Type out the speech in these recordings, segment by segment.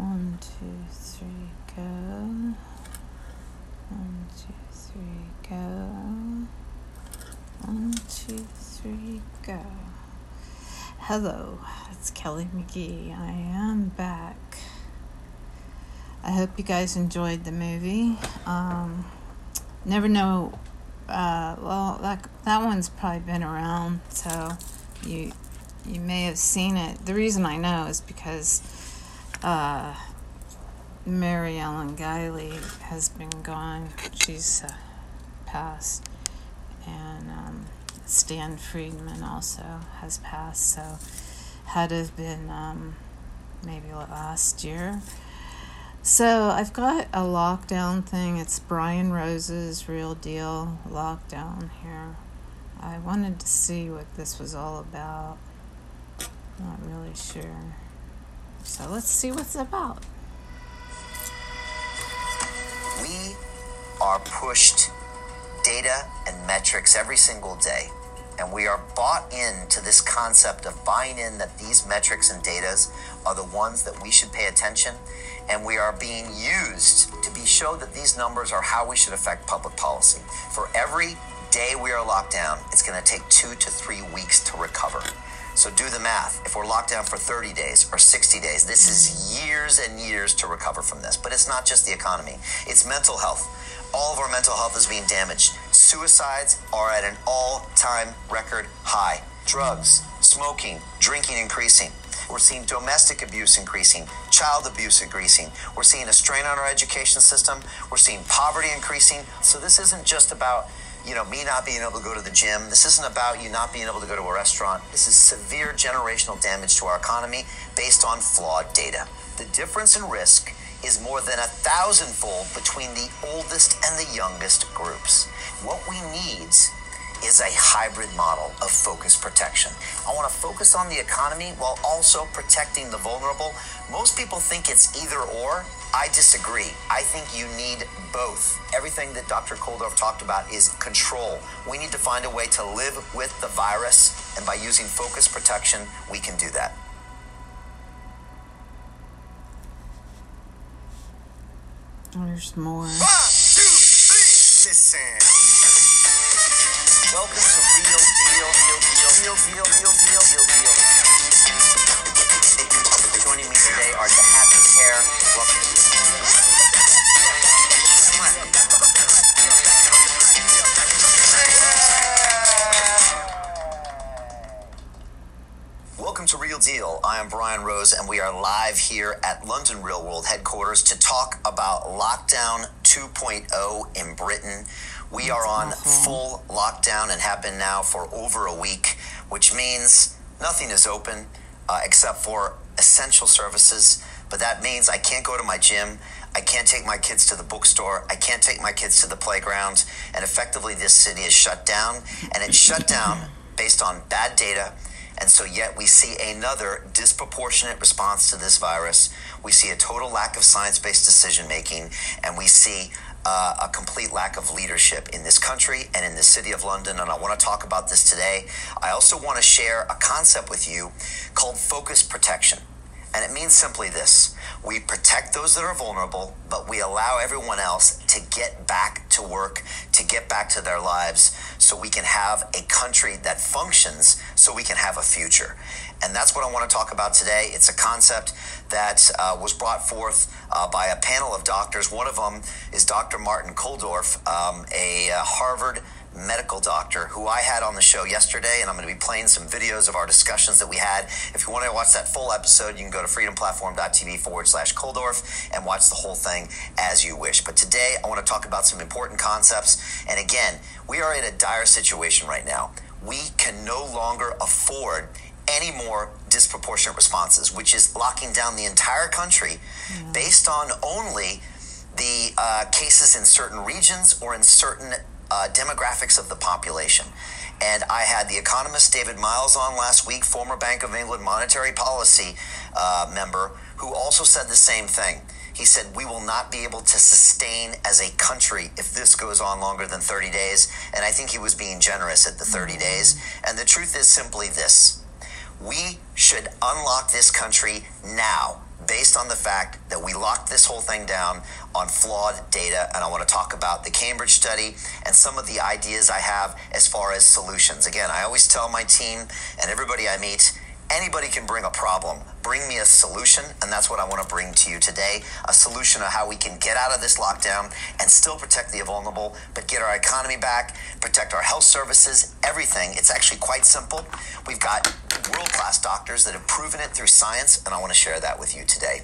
One, two, three, go. One, two, three, go. One, two, three, go. Hello, it's Kelly McGee. I am back. I hope you guys enjoyed the movie. Um, never know. Uh, well, that that one's probably been around, so you you may have seen it. The reason I know is because uh, Mary Ellen Guiley has been gone. She's uh, passed, and um, Stan Friedman also has passed. So had have been um, maybe last year. So I've got a lockdown thing. It's Brian Rose's real deal lockdown here. I wanted to see what this was all about. Not really sure. So let's see what's about. We are pushed data and metrics every single day. And we are bought into this concept of buying in that these metrics and data are the ones that we should pay attention. And we are being used to be showed that these numbers are how we should affect public policy. For every day we are locked down, it's going to take two to three weeks to recover. So do the math. If we're locked down for 30 days or 60 days, this is years and years to recover from this. But it's not just the economy, it's mental health. All of our mental health is being damaged. Suicides are at an all time record high. Drugs, smoking, drinking increasing. We're seeing domestic abuse increasing, child abuse increasing. We're seeing a strain on our education system. We're seeing poverty increasing. So this isn't just about you know, me not being able to go to the gym. This isn't about you not being able to go to a restaurant. This is severe generational damage to our economy based on flawed data. The difference in risk is more than a thousandfold between the oldest and the youngest groups. What we need is a hybrid model of focus protection. I want to focus on the economy while also protecting the vulnerable. Most people think it's either or. I disagree. I think you need both. Everything that Dr. Kulldorff talked about is control. We need to find a way to live with the virus, and by using focus protection, we can do that. There's more. One, two, three. Listen. Welcome to Real Deal, Real Deal, Real Deal, Real Deal, Real Deal. Joining me today are the Happy Pair. Welcome. Welcome to Real Deal. I am Brian Rose, and we are live here at London Real World headquarters to talk about Lockdown 2.0 in Britain. We are on mm-hmm. full lockdown and have been now for over a week, which means nothing is open uh, except for essential services. But that means I can't go to my gym. I can't take my kids to the bookstore. I can't take my kids to the playground. And effectively, this city is shut down. And it's shut down based on bad data. And so, yet, we see another disproportionate response to this virus. We see a total lack of science based decision making. And we see uh, a complete lack of leadership in this country and in the city of London. And I want to talk about this today. I also want to share a concept with you called focus protection. And it means simply this we protect those that are vulnerable, but we allow everyone else to get back to work, to get back to their lives, so we can have a country that functions, so we can have a future. And that's what I want to talk about today. It's a concept that uh, was brought forth uh, by a panel of doctors. One of them is Dr. Martin Kulldorff, um, a uh, Harvard medical doctor who I had on the show yesterday, and I'm going to be playing some videos of our discussions that we had. If you want to watch that full episode, you can go to freedomplatform.tv forward slash Kulldorff and watch the whole thing as you wish. But today, I want to talk about some important concepts. And again, we are in a dire situation right now. We can no longer afford any more disproportionate responses, which is locking down the entire country based on only the uh, cases in certain regions or in certain uh, demographics of the population. And I had the economist David Miles on last week, former Bank of England monetary policy uh, member, who also said the same thing. He said, We will not be able to sustain as a country if this goes on longer than 30 days. And I think he was being generous at the 30 days. And the truth is simply this we should unlock this country now based on the fact that we locked this whole thing down on flawed data. And I want to talk about the Cambridge study and some of the ideas I have as far as solutions. Again, I always tell my team and everybody I meet anybody can bring a problem. Bring me a solution, and that's what I want to bring to you today a solution of how we can get out of this lockdown and still protect the vulnerable, but get our economy back, protect our health services, everything. It's actually quite simple. We've got world class doctors that have proven it through science, and I want to share that with you today.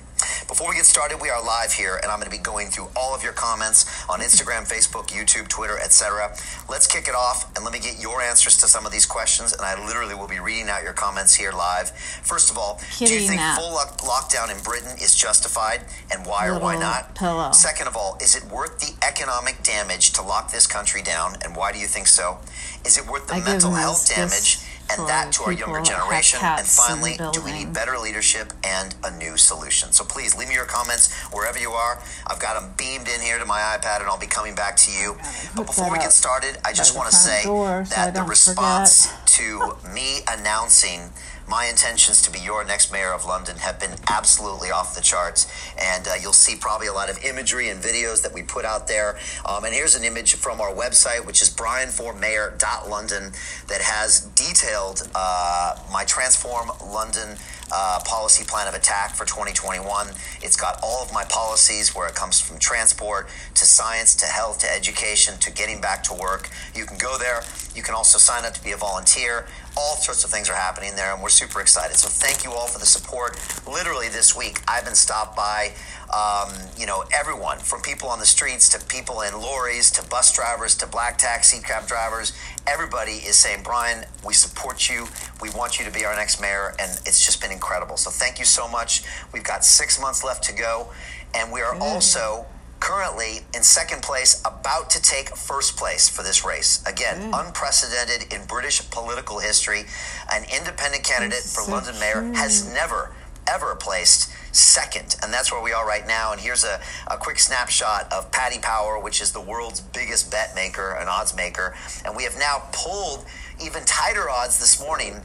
Before we get started, we are live here, and I'm going to be going through all of your comments on Instagram, Facebook, YouTube, Twitter, etc. Let's kick it off, and let me get your answers to some of these questions. And I literally will be reading out your comments here live. First of all, do you think full lock- lockdown in Britain is justified, and why or why not? Pillow. Second of all, is it worth the economic damage to lock this country down, and why do you think so? Is it worth the I mental health damage? And that to our younger generation. And cats in the finally, do we need better leadership and a new solution? So please leave me your comments wherever you are. I've got them beamed in here to my iPad, and I'll be coming back to you. But before we get started, I just want to say door so that the response to me announcing my intentions to be your next mayor of London have been absolutely off the charts. And uh, you'll see probably a lot of imagery and videos that we put out there. Um, and here's an image from our website, which is brianformayor.london, that has detailed uh, my Transform London uh, policy plan of attack for 2021. It's got all of my policies where it comes from transport to science to health to education to getting back to work. You can go there. You can also sign up to be a volunteer. All sorts of things are happening there, and we're super excited. So thank you all for the support. Literally this week, I've been stopped by, um, you know, everyone from people on the streets to people in lorries to bus drivers to black taxi cab drivers. Everybody is saying, Brian, we support you. We want you to be our next mayor, and it's just been incredible. So thank you so much. We've got six months left to go, and we are also currently in second place, about to take first place for this race. Again, mm. unprecedented in British political history. An independent candidate That's for so London mayor has never, ever placed second. And that's where we are right now. And here's a, a quick snapshot of Paddy Power, which is the world's biggest bet maker, an odds maker. And we have now pulled even tighter odds this morning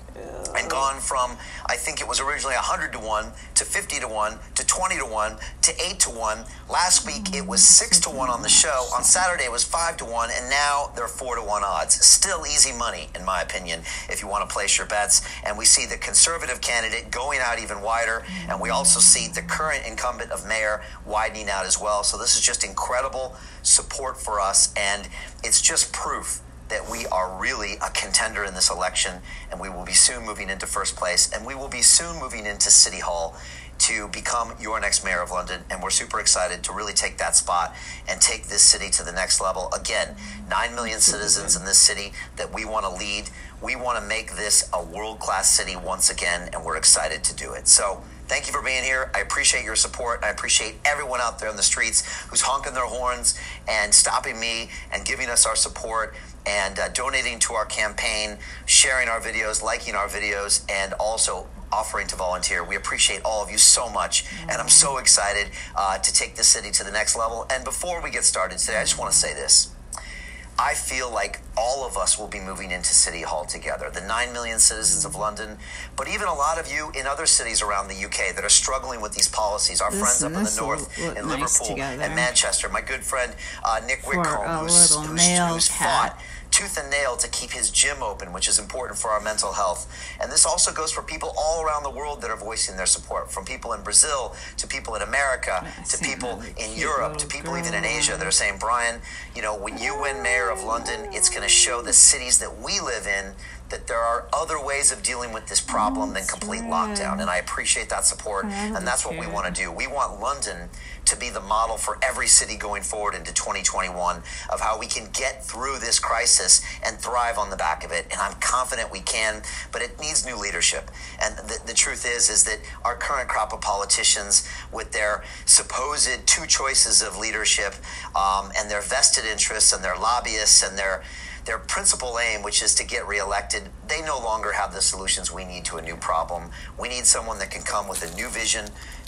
and gone from I think it was originally 100 to 1 to 50 to 1 to 20 to 1 to 8 to 1. Last week it was 6 to 1 on the show. On Saturday it was 5 to 1 and now they're 4 to 1 odds. Still easy money in my opinion if you want to place your bets and we see the conservative candidate going out even wider and we also see the current incumbent of mayor widening out as well. So this is just incredible support for us and it's just proof that we are really a contender in this election and we will be soon moving into first place and we will be soon moving into City Hall to become your next mayor of London. And we're super excited to really take that spot and take this city to the next level. Again, 9 million citizens in this city that we want to lead. We want to make this a world class city once again, and we're excited to do it. So, Thank you for being here. I appreciate your support. I appreciate everyone out there in the streets who's honking their horns and stopping me and giving us our support and uh, donating to our campaign, sharing our videos, liking our videos, and also offering to volunteer. We appreciate all of you so much, and I'm so excited uh, to take this city to the next level. And before we get started today, I just want to say this. I feel like all of us will be moving into City Hall together. The 9 million citizens of London, but even a lot of you in other cities around the UK that are struggling with these policies. Our This friends up in the north, in nice Liverpool, and Manchester. My good friend uh, Nick Whitcombe, who's, who's, who's fought tooth and nail to keep his gym open, which is important for our mental health. And this also goes for people all around the world that are voicing their support, from people in Brazil to people in America to people in Europe to people even in. Asia that are saying, Brian, you know, when you win mayor of London, it's going to show the cities that we live in that there are other ways of dealing with this problem than complete lockdown. And I appreciate that support. And that's what we want to do. We want London to be the model for every city going forward into 2021 of how we can get through this crisis and thrive on the back of it. And I'm confident we can, but it needs new leadership. And the, the truth is, is that our current crop of politicians, with their supposed two choices of leadership um, and their vested interests and their lobbyists and their their principal aim, which is to get reelected, they no longer have the solutions we need to a new problem. We need someone that can come with a new vision,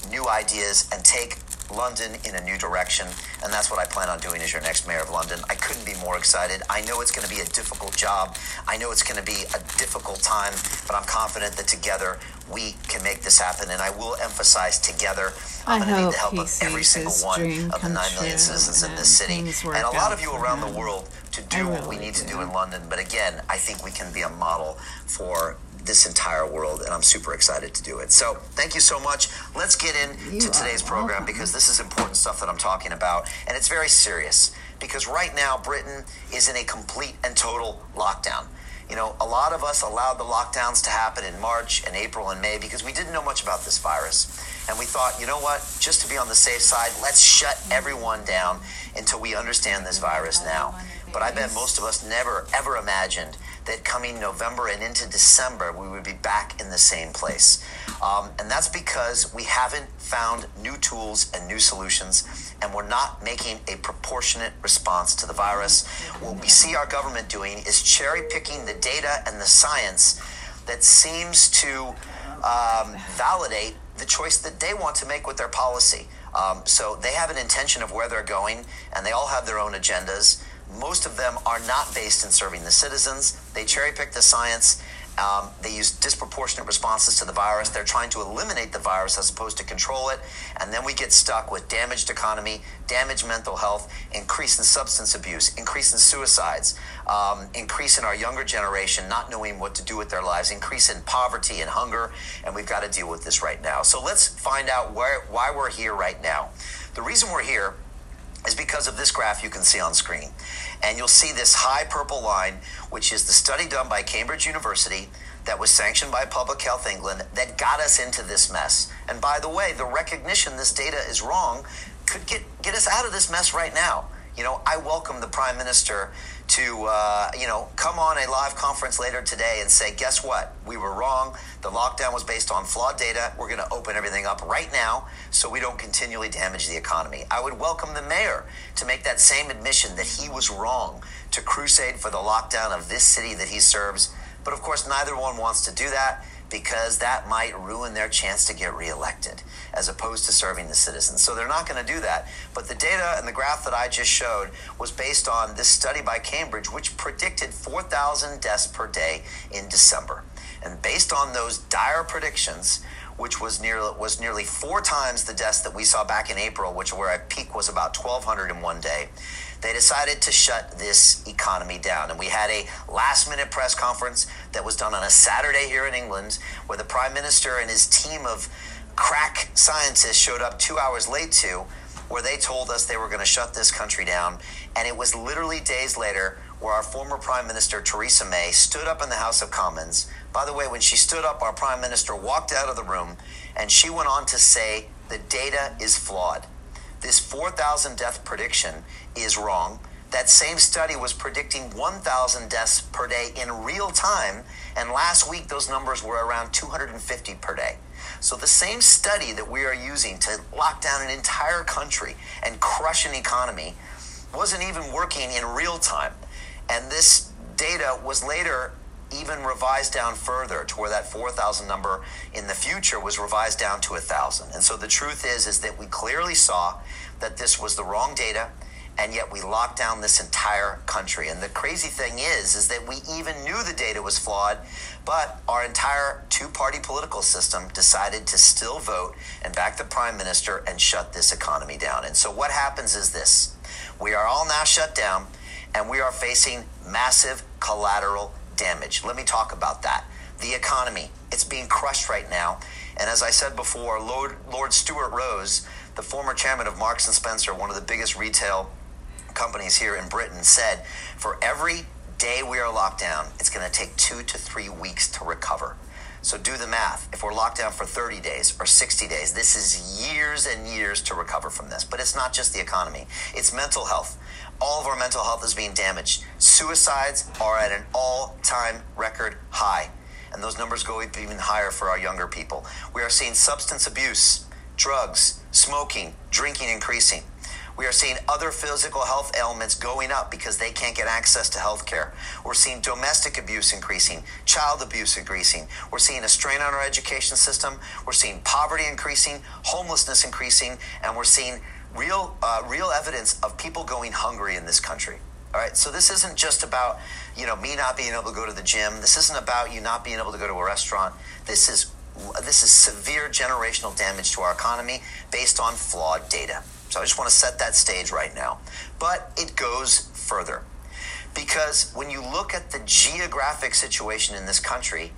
new ideas, and take London in a new direction, and that's what I plan on doing as your next mayor of London. I couldn't be more excited. I know it's going to be a difficult job. I know it's going to be a difficult time, but I'm confident that together we can make this happen. And I will emphasize together, I'm I going to need the help he of every single one of the come 9 million citizens in this city, and a lot of you around the world to do what we really need to do do. in London. But again, I think we can be a model for this entire world, and I'm super excited to do it. So, thank you so much. Let's get into today's program welcome. because this is important stuff that I'm talking about, and it's very serious. Because right now, Britain is in a complete and total lockdown. You know, a lot of us allowed the lockdowns to happen in March and April and May because we didn't know much about this virus. And we thought, you know what, just to be on the safe side, let's shut everyone down until we understand this virus now. But I bet most of us never, ever imagined that coming November and into December, we would be back in the same place. Um, and that's because we haven't found new tools and new solutions, and we're not making a proportionate response to the virus. What we see our government doing is cherry picking the data and the science that seems to um, validate the choice that they want to make with their policy. Um, so they have an intention of where they're going, and they all have their own agendas. Most of them are not based in serving the citizens. They cherry pick the science. Um, they use disproportionate responses to the virus. They're trying to eliminate the virus as opposed to control it. And then we get stuck with damaged economy, damaged mental health, increase in substance abuse, increase in suicides, um, increase in our younger generation not knowing what to do with their lives, increase in poverty and hunger. And we've got to deal with this right now. So let's find out where, why we're here right now. The reason we're here is because of this graph you can see on screen. And you'll see this high purple line, which is the study done by Cambridge University that was sanctioned by Public Health England that got us into this mess. And by the way, the recognition this data is wrong could get, get us out of this mess right now. You know, I welcome the Prime Minister to, uh, you know, come on a live conference later today and say, guess what? We were wrong. The lockdown was based on flawed data. We're going to open everything up right now so we don't continually damage the economy. I would welcome the mayor to make that same admission that he was wrong to crusade for the lockdown of this city that he serves. But of course, neither one wants to do that because that might ruin their chance to get reelected as opposed to serving the citizens. So they're not going to do that. But the data and the graph that I just showed was based on this study by Cambridge, which predicted 4,000 deaths per day in December. And based on those dire predictions, which was nearly was nearly four times the deaths that we saw back in April, which where our peak was about 1,200 in one day. They decided to shut this economy down. And we had a last minute press conference that was done on a Saturday here in England, where the Prime Minister and his team of crack scientists showed up two hours late to, where they told us they were going to shut this country down. And it was literally days later where our former Prime Minister, Theresa May, stood up in the House of Commons. By the way, when she stood up, our Prime Minister walked out of the room and she went on to say the data is flawed. This 4,000 death prediction is wrong. That same study was predicting 1,000 deaths per day in real time, and last week those numbers were around 250 per day. So the same study that we are using to lock down an entire country and crush an economy wasn't even working in real time. And this data was later even revised down further to where that 4,000 number in the future was revised down to 1,000. And so the truth is, is that we clearly saw that this was the wrong data and yet we locked down this entire country. And the crazy thing is, is that we even knew the data was flawed, but our entire two-party political system decided to still vote and back the prime minister and shut this economy down. And so what happens is this. We are all now shut down and we are facing massive collateral damage. Let me talk about that. The economy, it's being crushed right now. And as I said before, Lord, Lord Stuart Rose, the former chairman of Marks and Spencer, one of the biggest retail companies here in Britain, said for every day we are locked down, it's going to take two to three weeks to recover. So do the math. If we're locked down for 30 days or 60 days, this is years and years to recover from this. But it's not just the economy, it's mental health. All of our mental health is being damaged. Suicides are at an all time record high. And those numbers go even higher for our younger people. We are seeing substance abuse, drugs, smoking, drinking increasing. We are seeing other physical health ailments going up because they can't get access to health care. We're seeing domestic abuse increasing, child abuse increasing. We're seeing a strain on our education system. We're seeing poverty increasing, homelessness increasing, and we're seeing real, uh, real evidence of people going hungry in this country. All right. So this isn't just about, you know, me not being able to go to the gym. This isn't about you not being able to go to a restaurant. This is this is severe generational damage to our economy based on flawed data. So I just want to set that stage right now. But it goes further. Because when you look at the geographic situation in this country,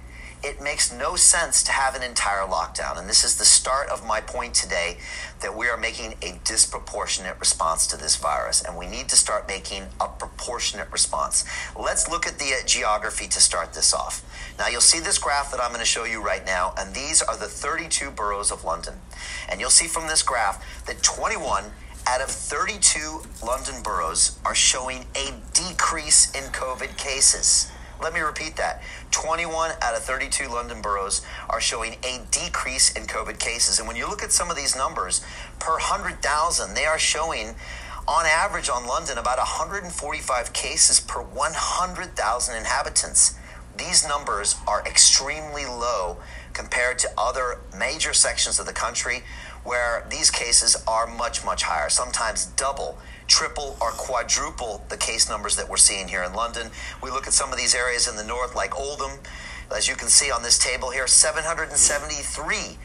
it makes no sense to have an entire lockdown. And this is the start of my point today that we are making a disproportionate response to this virus. And we need to start making a proportionate response. Let's look at the uh, geography to start this off. Now, you'll see this graph that I'm going to show you right now. And these are the 32 boroughs of London. And you'll see from this graph that 21 out of 32 London boroughs are showing a decrease in COVID cases. Let me repeat that. 21 out of 32 London boroughs are showing a decrease in COVID cases. And when you look at some of these numbers, per 100,000, they are showing on average on London about 145 cases per 100,000 inhabitants. These numbers are extremely low compared to other major sections of the country where these cases are much, much higher, sometimes double triple or quadruple the case numbers that we're seeing here in London. We look at some of these areas in the north, like Oldham, as you can see on this table here, 773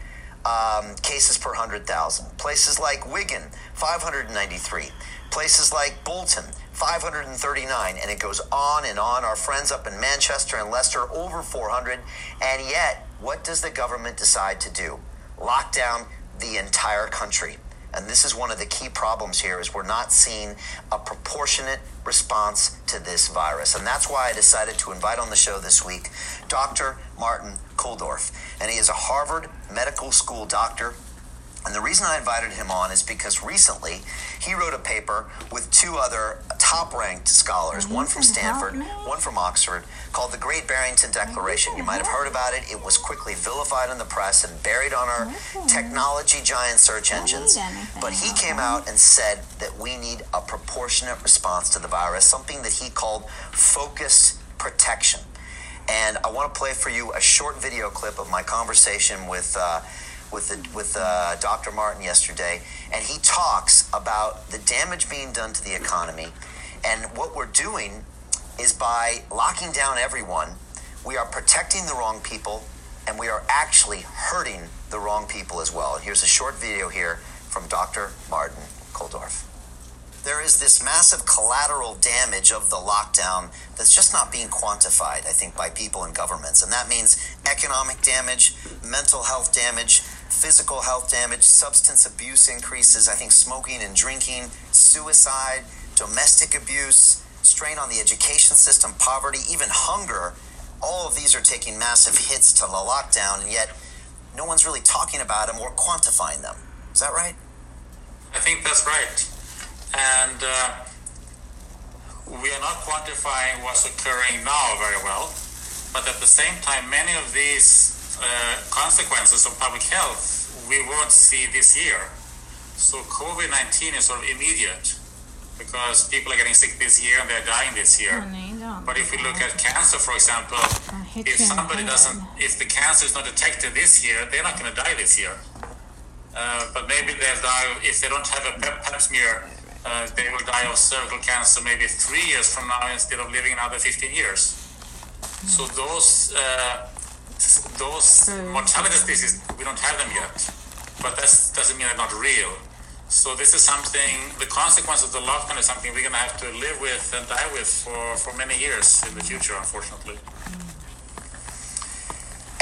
um, cases per 100,000. Places like Wigan, 593. Places like Bolton, 539. And it goes on and on. Our friends up in Manchester and Leicester, over 400. And yet, what does the government decide to do? Lock down the entire country. And this is one of the key problems here is we're not seeing a proportionate response to this virus. And that's why I decided to invite on the show this week Dr. Martin Kulldorff. And he is a Harvard Medical School doctor and the reason I invited him on is because recently he wrote a paper with two other top ranked scholars, one from Stanford, one from Oxford, called the Great Barrington Declaration. You might have heard about it. It was quickly vilified in the press and buried on our technology giant search engines. But he came out and said that we need a proportionate response to the virus, something that he called focused protection. And I want to play for you a short video clip of my conversation with. Uh, with the, with uh, Dr. Martin yesterday, and he talks about the damage being done to the economy, and what we're doing is by locking down everyone, we are protecting the wrong people, and we are actually hurting the wrong people as well. Here's a short video here from Dr. Martin Kulldorff. There is this massive collateral damage of the lockdown that's just not being quantified, I think, by people and governments. And that means economic damage, mental health damage, physical health damage, substance abuse increases, I think smoking and drinking, suicide, domestic abuse, strain on the education system, poverty, even hunger. All of these are taking massive hits to the lockdown, and yet no one's really talking about them or quantifying them. Is that right? I think that's right. And uh, we are not quantifying what's occurring now very well, but at the same time, many of these consequences of public health we won't see this year. So COVID 19 is sort of immediate because people are getting sick this year and they're dying this year. But if we look at cancer, for example, if somebody doesn't, if the cancer is not detected this year, they're not going to die this year. Uh, but maybe they'll die if they don't have a pep, pap smear. Uh, they will die of cervical cancer maybe three years from now instead of living another 15 years. So those uh, those mortality statistics, we don't have them yet, but that doesn't mean they're not real. So this is something, the consequence of the lockdown is something we're going to have to live with and die with for, for many years in the future, unfortunately. Hmm.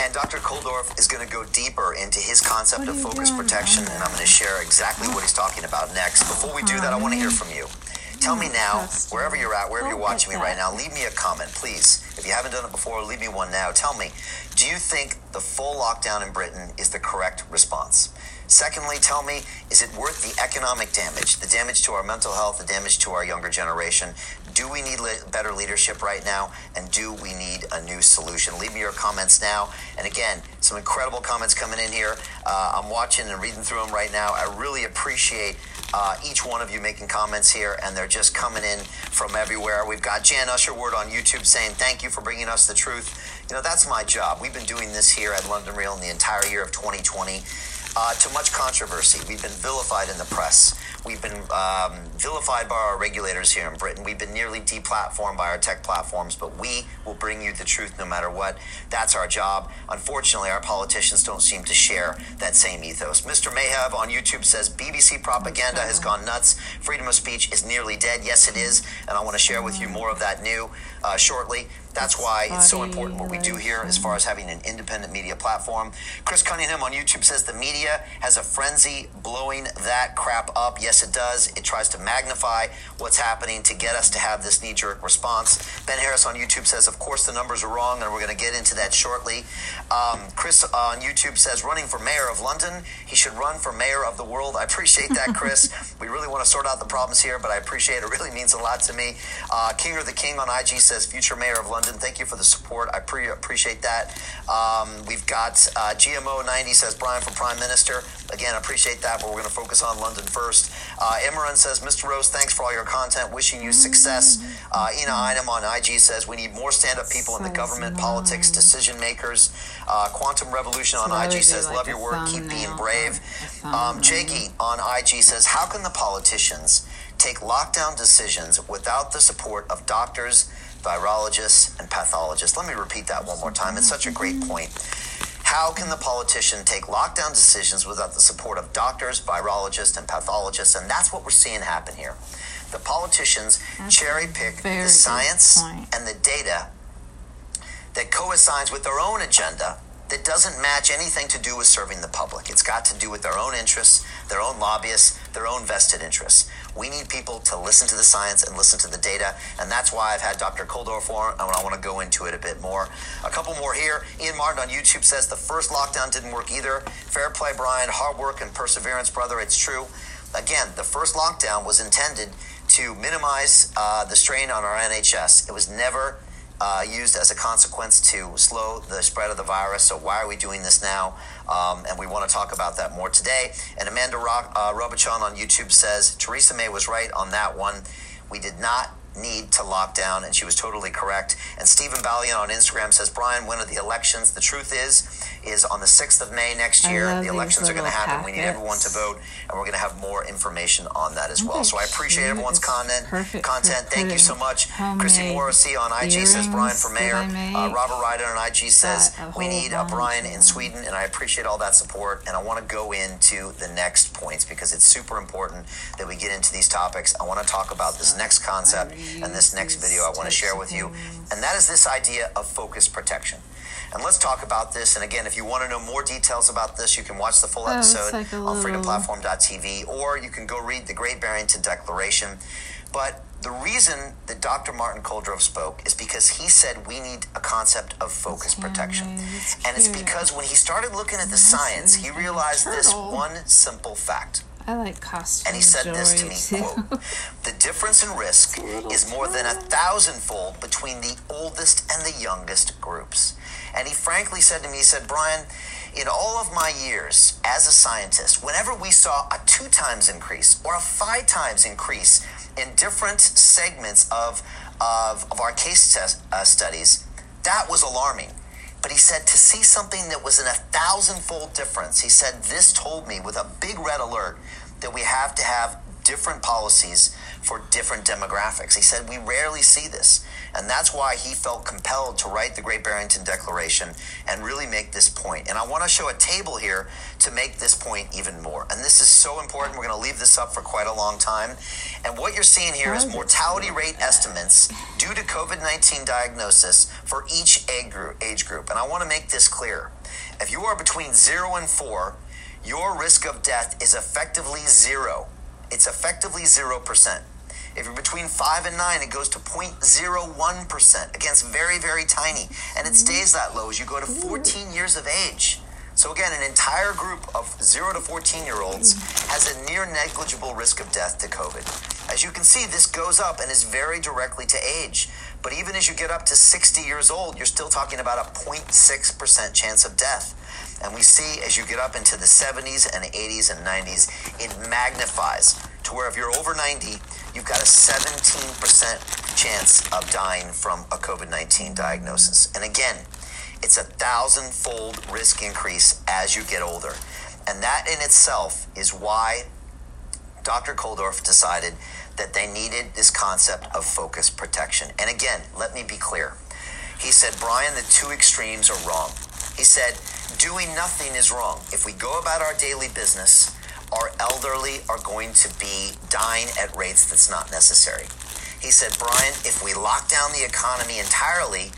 And Dr. Kulldorff is going to go deeper into his concept of focus protection, and I'm going to share exactly what he's talking about next. Before we do that, I want to hear from you. Tell me now, wherever you're at, wherever you're watching me right now, leave me a comment, please. If you haven't done it before, leave me one now. Tell me, do you think the full lockdown in Britain is the correct response? Secondly, tell me, is it worth the economic damage, the damage to our mental health, the damage to our younger generation? Do we need le- better leadership right now? And do we need a new solution? Leave me your comments now. And again, some incredible comments coming in here. Uh, I'm watching and reading through them right now. I really appreciate uh, each one of you making comments here, and they're just coming in from everywhere. We've got Jan Usherwood on YouTube saying, Thank you for bringing us the truth. You know, that's my job. We've been doing this here at London Real in the entire year of 2020 uh, to much controversy. We've been vilified in the press. We've been um, vilified by our regulators here in Britain. We've been nearly deplatformed by our tech platforms, but we will bring you the truth no matter what. That's our job. Unfortunately, our politicians don't seem to share that same ethos. Mr. Mayhab on YouTube says BBC propaganda has gone nuts. Freedom of speech is nearly dead. Yes, it is. And I want to share with you more of that new uh, shortly. That's why it's so important what we do here as far as having an independent media platform. Chris Cunningham on YouTube says the media has a frenzy blowing that crap up. Yes, it does. It tries to magnify what's happening to get us to have this knee jerk response. Ben Harris on YouTube says, of course, the numbers are wrong, and we're going to get into that shortly. Um, Chris on YouTube says, running for mayor of London, he should run for mayor of the world. I appreciate that, Chris. we really want to sort out the problems here, but I appreciate it. It really means a lot to me. Uh, King or the King on IG says, future mayor of London. Thank you for the support. I pre- appreciate that. Um, we've got uh, GMO 90 says, Brian for prime minister. Again, I appreciate that, but we're going to focus on London first. Uh, Imran says, Mr. Rose, thanks for all your content. Wishing you success. Uh, Ina Einem on IG says, we need more stand up people in the government, politics, decision makers. Uh, Quantum Revolution on IG says, love your work. Keep being brave. Um. Jakey on IG says, how can the politicians take lockdown decisions without the support of doctors, virologists, and pathologists? Let me repeat that one more time. It's such a great point. How can the politician take lockdown decisions without the support of doctors, virologists, and pathologists? And that's what we're seeing happen here. The politicians That's cherry pick the science point. and the data that coincides with their own agenda that doesn't match anything to do with serving the public. It's got to do with their own interests, their own lobbyists, their own vested interests. We need people to listen to the science and listen to the data, and that's why I've had Dr. Kulldorff on, and I want to go into it a bit more. A couple more here. Ian Martin on YouTube says the first lockdown didn't work either. Fair play, Brian. Hard work and perseverance, brother. It's true. Again, the first lockdown was intended to minimize uh, the strain on our NHS. It was never uh, used as a consequence to slow the spread of the virus. So why are we doing this now? Um, and we want to talk about that more today. And Amanda Ro- uh, Robichon on YouTube says Theresa May was right on that one. We did not need to lock down, and she was totally correct. And Stephen Ballion on Instagram says, Brian, when are the elections? The truth is, is on the 6th of May next year, the elections are going to happen. We need everyone to vote, and we're going to have more information on that as well. So I appreciate cute. everyone's content. perfect content. Thank you so much. Homemade Morrissey on IG says Brian for mayor. Uh. Robert Ryder on IG says we need a Brian in. Sweden, and I appreciate all that support. And I want to go into the next points because it's super important that we get into these topics. I want to talk about this next concept and this next video I want to share with you, and that is this idea of focus protection. And let's talk about this. And again, if you want to know more details about this, you can watch the full Oh, episode like on freedomplatform.tv, or you can go read the Great Barrington Declaration. But the reason that Dr. Martin Kulldorff spoke is because he said we need a concept of focus It's protection. And it's because when he started looking at the science, he realized this one simple fact. I like costume And he said this to me, too. quote, the difference in risk is more than a thousandfold between the oldest and the youngest groups. And he frankly said to me, he said, Brian, in all of my years as a scientist, whenever we saw a two times increase or a five times increase in different segments of, of, of our case test, uh, studies, that was alarming. But he said to see something that was in a thousandfold difference, he said, this told me with a big red alert that we have to have different policies for different demographics. He said, we rarely see this. And that's why he felt compelled to write the Great Barrington Declaration and really make this point. And I want to show a table here to make this point even more. And this is so important. We're going to leave this up for quite a long time. And what you're seeing here is How does it mortality rate estimates due to COVID 19 diagnosis for each age group. And I want to make this clear. If you are between zero and four, your risk of death is effectively zero. It's effectively 0%. If you're between 5 and 9, it goes to 0.01%. Again, it's very, very tiny. And it stays that low as you go to 14 years of age. So, again, an entire group of 0 to 14 year olds has a near negligible risk of death to COVID. As you can see, this goes up and is very directly to age. But even as you get up to 60 years old, you're still talking about a 0.6% chance of death. And we see as you get up into the 70s and 80s and 90s, it magnifies to where if you're over 90, you've got a 17% chance of dying from a COVID 19 diagnosis. And again, it's a thousand-fold risk increase as you get older. And that in itself is why Dr. Kulldorff decided that they needed this concept of focus protection. And again, let me be clear. He said, Brian, the two extremes are wrong. He said, doing nothing is wrong. If we go about our daily business, our elderly are going to be dying at rates that's not necessary. He said, Brian, if we lock down the economy entirely,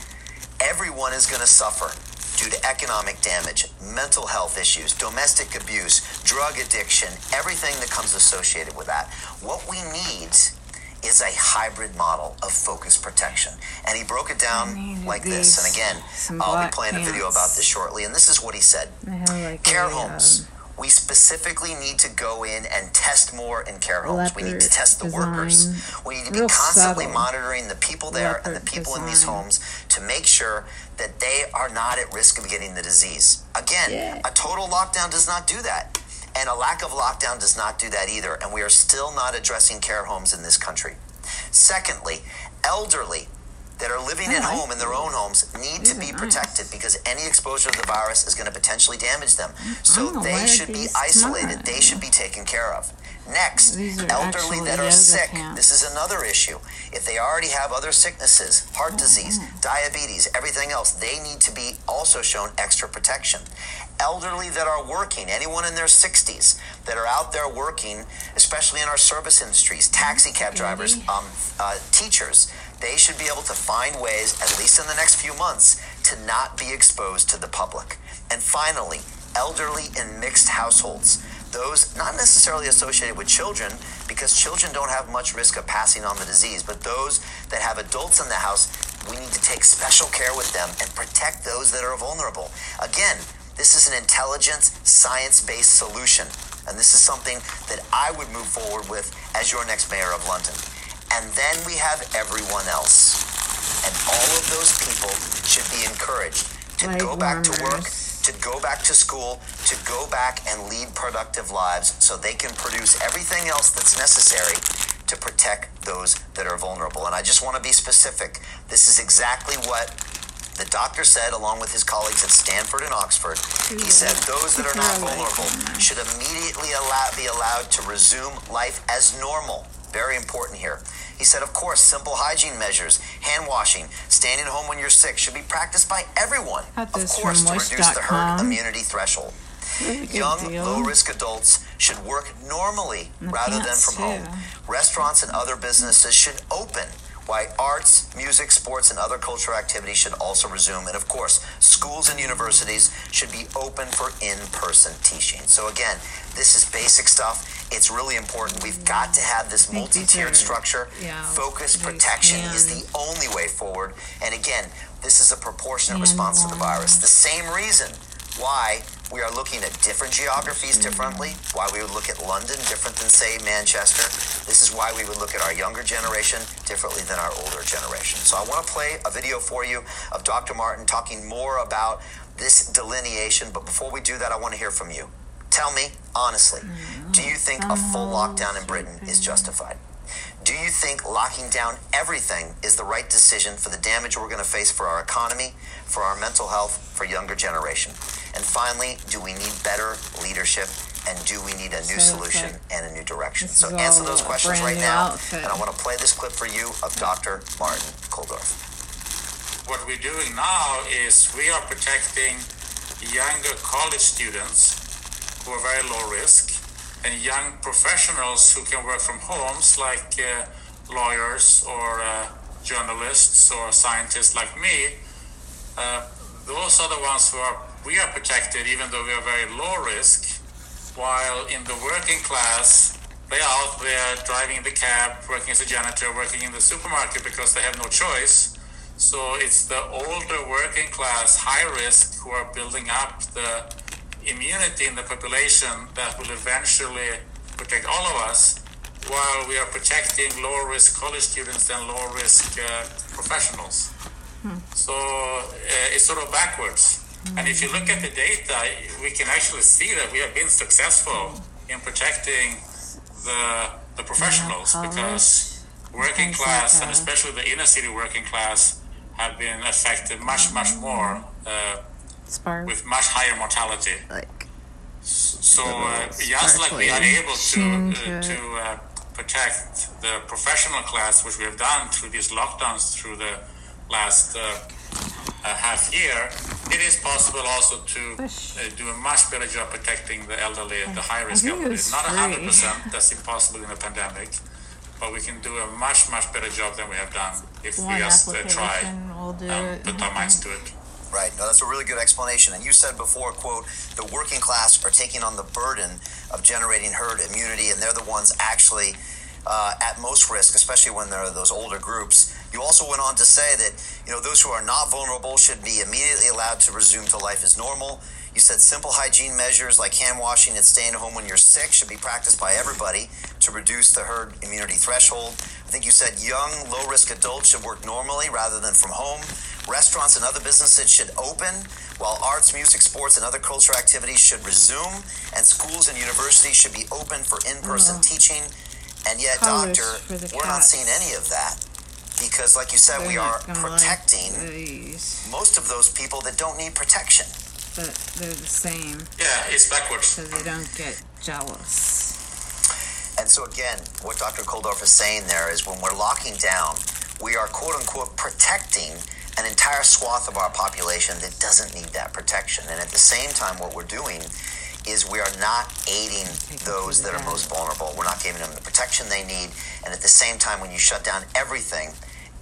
everyone is going to suffer due to economic damage, mental health issues, domestic abuse, drug addiction, everything that comes associated with that. What we need is a hybrid model of focus protection. And he broke it down like this. And again, I'll be playing pants. a video about this shortly. And this is what he said like Care homes. Um, we specifically need to go in and test more in care homes. We need to test the design. workers. We need to be constantly subtle. monitoring the people there leopard and the people design. in these homes to make sure that they are not at risk of getting the disease. Again, yeah. a total lockdown does not do that. And a lack of lockdown does not do that either. And we are still not addressing care homes in this country. Secondly, elderly that are living at home in their own homes need to be protected because any exposure to the virus is going to potentially damage them. So they should be isolated. They should be taken care of. Next, elderly that are sick. This is another issue. If they already have other sicknesses, heart disease, diabetes, everything else, they need to be also shown extra protection. Elderly that are working, anyone in their 60s that are out there working, especially in our service industries, taxi cab drivers, um, uh, teachers, they should be able to find ways, at least in the next few months, to not be exposed to the public. And finally, elderly in mixed households. Those not necessarily associated with children, because children don't have much risk of passing on the disease, but those that have adults in the house, we need to take special care with them and protect those that are vulnerable. Again, this is an intelligence, science based solution. And this is something that I would move forward with as your next mayor of London. And then we have everyone else. And all of those people should be encouraged to go back warmers. to work, to go back to school, to go back and lead productive lives so they can produce everything else that's necessary to protect those that are vulnerable. And I just want to be specific. This is exactly what the doctor said, along with his colleagues at Stanford and Oxford. He said those that are not vulnerable should immediately allow, be allowed to resume life as normal. Very important here. He said, of course, simple hygiene measures, hand washing, staying at home when you're sick should be practiced by everyone. Of course, to reduce the herd immunity threshold. Young, low risk adults should work normally rather than from too. home. Restaurants and other businesses should open why arts, music, sports, and other cultural activities should also resume. And of course, schools and universities should be open for in person teaching. So, again, this is basic stuff. It's really important. We've got to have this multi tiered structure. Yeah, Focus protection is the only way forward. And again, this is a proportionate response to the virus. The same reason why we are looking at different geographies differently, why we would look at London different than, say, Manchester. This is why we would look at our younger generation differently than our older generation. So I want to play a video for you of Dr. Martin talking more about this delineation. But before we do that, I want to hear from you. Tell me, honestly, do you think a full lockdown in Britain is justified? Do you think locking down everything is the right decision for the damage we're going to face for our economy, for our mental health, for younger generation? And finally, do we need better leadership? And do we need a new so solution like, and a new direction? So answer those questions right now. Outfit. And I want to play this clip for you of Dr. Martin Kulldorff. What we're doing now is we are protecting younger college students who are very low risk and young professionals who can work from homes like uh, lawyers or uh, journalists or scientists like me. Uh, those are the ones who are we are protected even though we are very low risk, while in the working class, they are out there driving the cab, working as a janitor, working in the supermarket because they have no choice. So it's the older working class, high risk, who are building up the immunity in the population that will eventually protect all of us, while we are protecting low risk college students and low risk uh, professionals. Hmm. So uh, it's sort of backwards. And if you look at the data, we can actually see that we have been successful in protecting the the professionals because working class and especially the inner city working class have been affected much much more uh, with much higher mortality. Like so uh, just like we are able to uh, to uh, protect the professional class, which we have done through these lockdowns through the last uh, half year, it is possible also to uh, do a much better job protecting the elderly and the high risk elderly. Not hundred percent, that's impossible in a pandemic, but we can do a much much better job than we have done if One we just uh, try and put our minds to it. Right. No, that's a really good explanation. And you said before, quote, the working class are taking on the burden of generating herd immunity, and they're the ones actually uh, at most risk, especially when there are those older groups. You also went on to say that you know those who are not vulnerable should be immediately allowed to resume to life as normal. You said simple hygiene measures like hand washing and staying at home when you're sick should be practiced by everybody to reduce the herd immunity threshold. I think you said young, low risk adults should work normally rather than from home. Restaurants and other businesses should open, while arts, music, sports, and other cultural activities should resume, and schools and universities should be open for in person oh. teaching. And yet, College Doctor, we're cats. not seeing any of that because, like you said, They're we are protecting most of those people that don't need protection. But they're the same. Yeah, it's backwards. So they don't get jealous. And so, again, what Dr. Kulldorff is saying there is when we're locking down, we are quote unquote protecting an entire swath of our population that doesn't need that protection. And at the same time, what we're doing is we are not aiding those that are most vulnerable. We're not giving them the protection they need. And at the same time, when you shut down everything,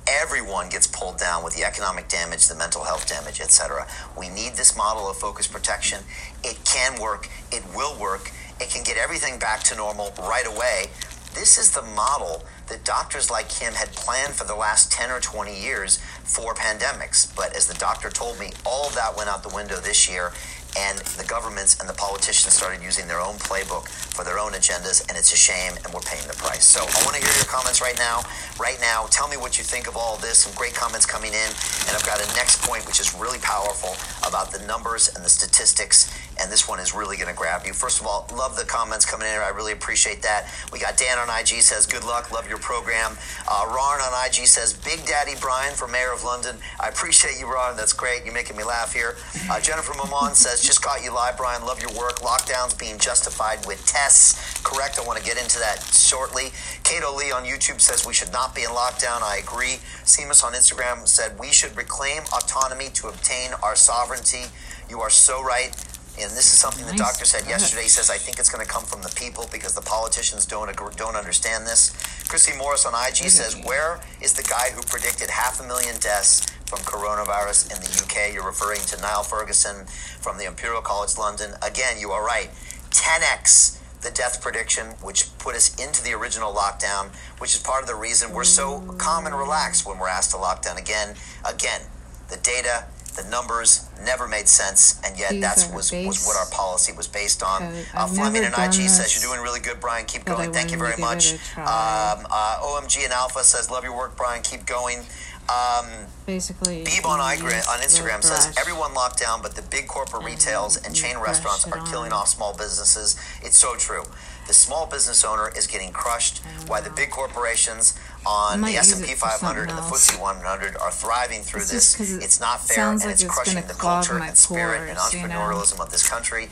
everyone gets pulled down with the economic damage, the mental health damage, etc. We need this model of focused protection. It can work. It will work. It can get everything back to normal right away. This is the model that doctors like him had planned for the last 10 or 20 years for pandemics. But as the doctor told me, all that went out the window this year and the governments and the politicians started using their own playbook for their own agendas, and it's a shame, and we're paying the price. So I want to hear your comments right now. Right now, tell me what you think of all this. Some great comments coming in, and I've got a next point which is really powerful about the numbers and the statistics, and this one is really going to grab you. First of all, love the comments coming in. I really appreciate that. We got Dan on IG says, "Good luck, love your program." Uh, Ron on IG says, "Big Daddy Brian for Mayor of London." I appreciate you, Ron. That's great. You're making me laugh here. Uh, Jennifer Mamon says, "Just caught you live, Brian. Love your work. Lockdowns being justified with tests. Correct. I want to get into that shortly. Cato Lee on YouTube says we should not be in lockdown. I agree. Seamus on Instagram said we should reclaim autonomy to obtain our sovereignty. You are so right. And this is something nice. the doctor said yesterday. He says, I think it's going to come from the people because the politicians don't agree, don't understand this. Chrissy Morris on IG says, Where is the guy who predicted half a million deaths from coronavirus in the UK? You're referring to Neil Ferguson from the Imperial College London. Again, you are right. 10x the death prediction, which put us into the original lockdown, which is part of the reason we're so calm and relaxed when we're asked to lock down again. Again, the data the numbers never made sense, and yet that was, was what our policy was based on. Uh, Fleming and IG says, You're doing really good, Brian. Keep going. Thank you very much. Um, uh, OMG and Alpha says, Love your work, Brian. Keep going. Um, Basically, Beeb on, on Instagram says everyone locked down, but the big corporate retails and chain restaurants are killing off small businesses. It's so true. The small business owner is getting crushed, while the big corporations on the S&P 500 and the FTSE 100 are thriving through it's this. It's not fair, and like it's, it's crushing the culture and spirit and entrepreneurialism you know? of this country.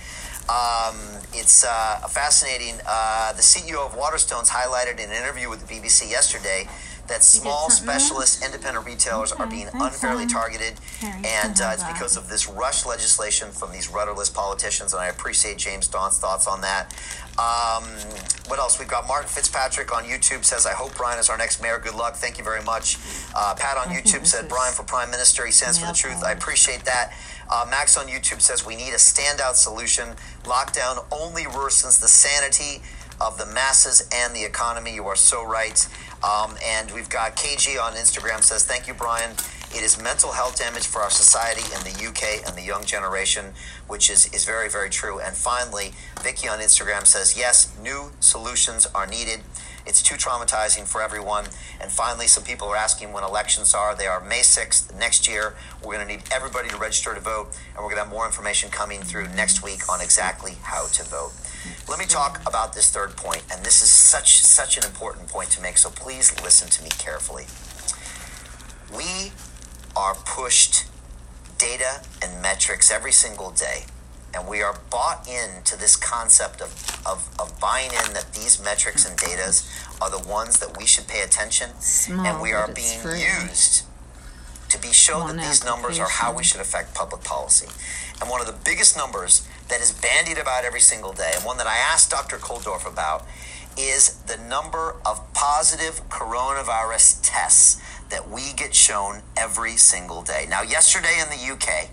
Um, it's uh, fascinating. Uh, the CEO of Waterstones highlighted in an interview with the BBC yesterday that small specialist independent retailers okay, are being unfairly targeted, and uh, it's because of this rush legislation from these rudderless politicians. And I appreciate James Dawn's thoughts on that. Um, what else? We've got Martin Fitzpatrick on YouTube says, I hope Brian is our next mayor. Good luck. Thank you very much. Uh, Pat on YouTube said, Brian for Prime Minister. He stands for the truth. I appreciate that. Uh, Max on YouTube says, we need a standout solution. Lockdown only worsens the sanity of the masses and the economy. You are so right. Um, and we've got KG on Instagram says, Thank you, Brian. It is mental health damage for our society in the UK and the young generation, which is, is very, very true. And finally, Vicky on Instagram says, Yes, new solutions are needed. It's too traumatizing for everyone. And finally, some people are asking when elections are. They are May 6th next year. We're going to need everybody to register to vote, and we're going to have more information coming through next week on exactly how to vote. Let me talk about this third point, and this is such such an important point to make. So please listen to me carefully. We are pushed data and metrics every single day, and we are bought into this concept of of, of buying in that these metrics and data are the ones that we should pay attention, Small, and we are being free. used to be shown One that these numbers are how we should affect public policy. And one of the biggest numbers that is bandied about every single day, and one that I asked Dr. Kulldorff about, is the number of positive coronavirus tests that we get shown every single day. Now, yesterday in the UK,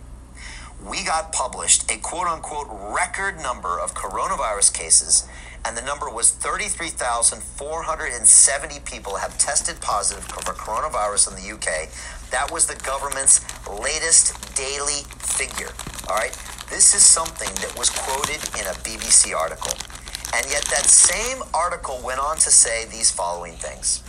we got published a quote unquote record number of coronavirus cases, and the number was 33,470 people have tested positive for coronavirus in the UK. That was the government's latest daily figure. All right. This is something that was quoted in a BBC article. And yet that same article went on to say these following things.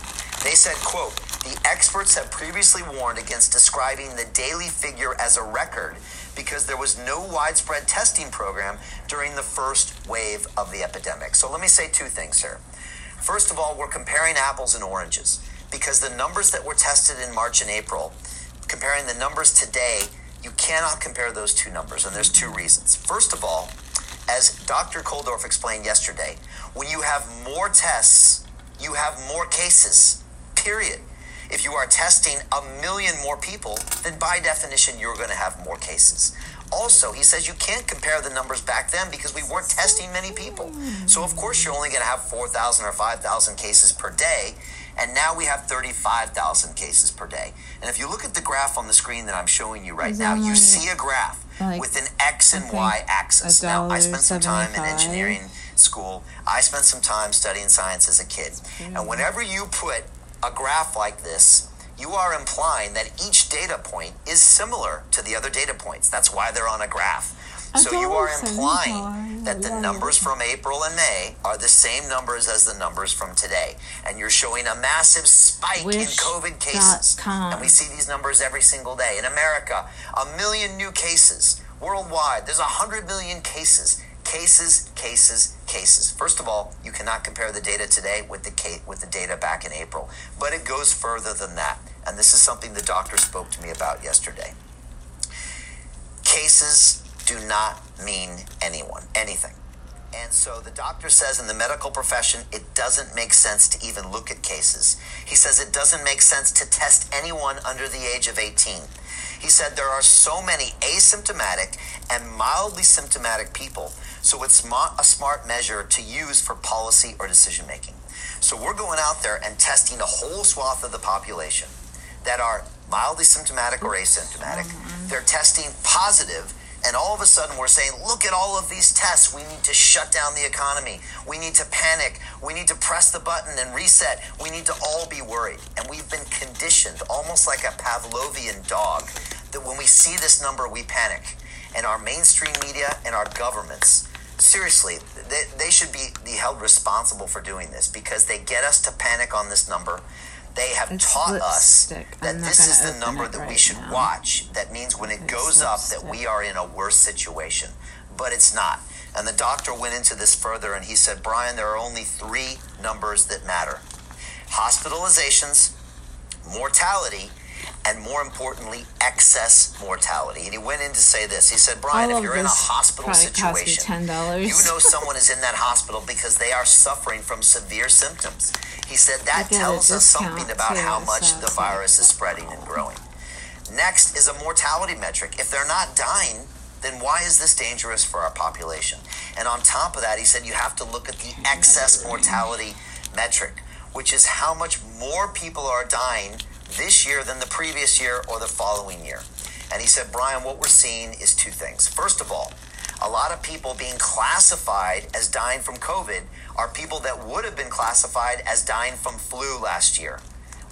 They said, quote, the experts have previously warned against describing the daily figure as a record because there was no widespread testing program during the first wave of the epidemic. So let me say two things here. First of all, we're comparing apples and oranges because the numbers that were tested in March and April, comparing the numbers today, you cannot compare those two numbers, and there's two reasons. First of all, as Dr. Kulldorff explained yesterday, when you have more tests, you have more cases, period. If you are testing a million more people, then by definition, you're going to have more cases. Also, he says you can't compare the numbers back then because we weren't testing many people. So, of course, you're only going to have 4,000 or 5,000 cases per day. And now we have 35,000 cases per day. And if you look at the graph on the screen that I'm showing you right now, you see a graph like, with an X and I Y axis. Now, I spent some time in engineering school. I spent some time studying science as a kid. And whenever you put a graph like this, you are implying that each data point is similar to the other data points. That's why they're on a graph. So you are implying that the numbers from April and May are the same numbers as the numbers from today. And you're showing a massive spike in COVID cases. And we see these numbers every single day. In America, a million new cases. Worldwide, there's a hundred million cases. Cases, cases, cases. First of all, you cannot compare the data today with the with the data back in April, but it goes further than that. And this is something the doctor spoke to me about yesterday. Cases do not mean anyone, anything. And so the doctor says in the medical profession, it doesn't make sense to even look at cases. He says it doesn't make sense to test anyone under the age of 18. He said there are so many asymptomatic and mildly symptomatic people, so it's not a smart measure to use for policy or decision making. So we're going out there and testing a whole swath of the population that are mildly symptomatic or asymptomatic. Mm-hmm. They're testing positive, and all of a sudden we're saying, look at all of these tests. We need to shut down the economy. We need to panic. We need to press the button and reset. We need to all be worried. And we've been conditioned, almost like a Pavlovian dog, that when we see this number, we panic. And our mainstream media and our governments, seriously, they, they should be, be held responsible for doing this because they get us to panic on this number. They have It's taught us that this is the number that we should now. watch. That means when it It's goes up that we are in a worse situation. But it's not. And the doctor went into this further and he said, Brian, there are only three numbers that matter hospitalizations, mortality, and more importantly, excess mortality. And he went in to say this. He said, Brian, All if you're in a hospital probably cost me situation, $10. you know someone is in that hospital because they are suffering from severe symptoms. He said that You get a tells us something about too, how much so the virus is spreading and growing. Next is a mortality metric. If they're not dying, then why is this dangerous for our population? And on top of that, he said you have to look at the excess mortality metric, which is how much more people are dying this year than the previous year or the following year. And he said, Brian, what we're seeing is two things. First of all, a lot of people being classified as dying from COVID are people that would have been classified as dying from flu last year,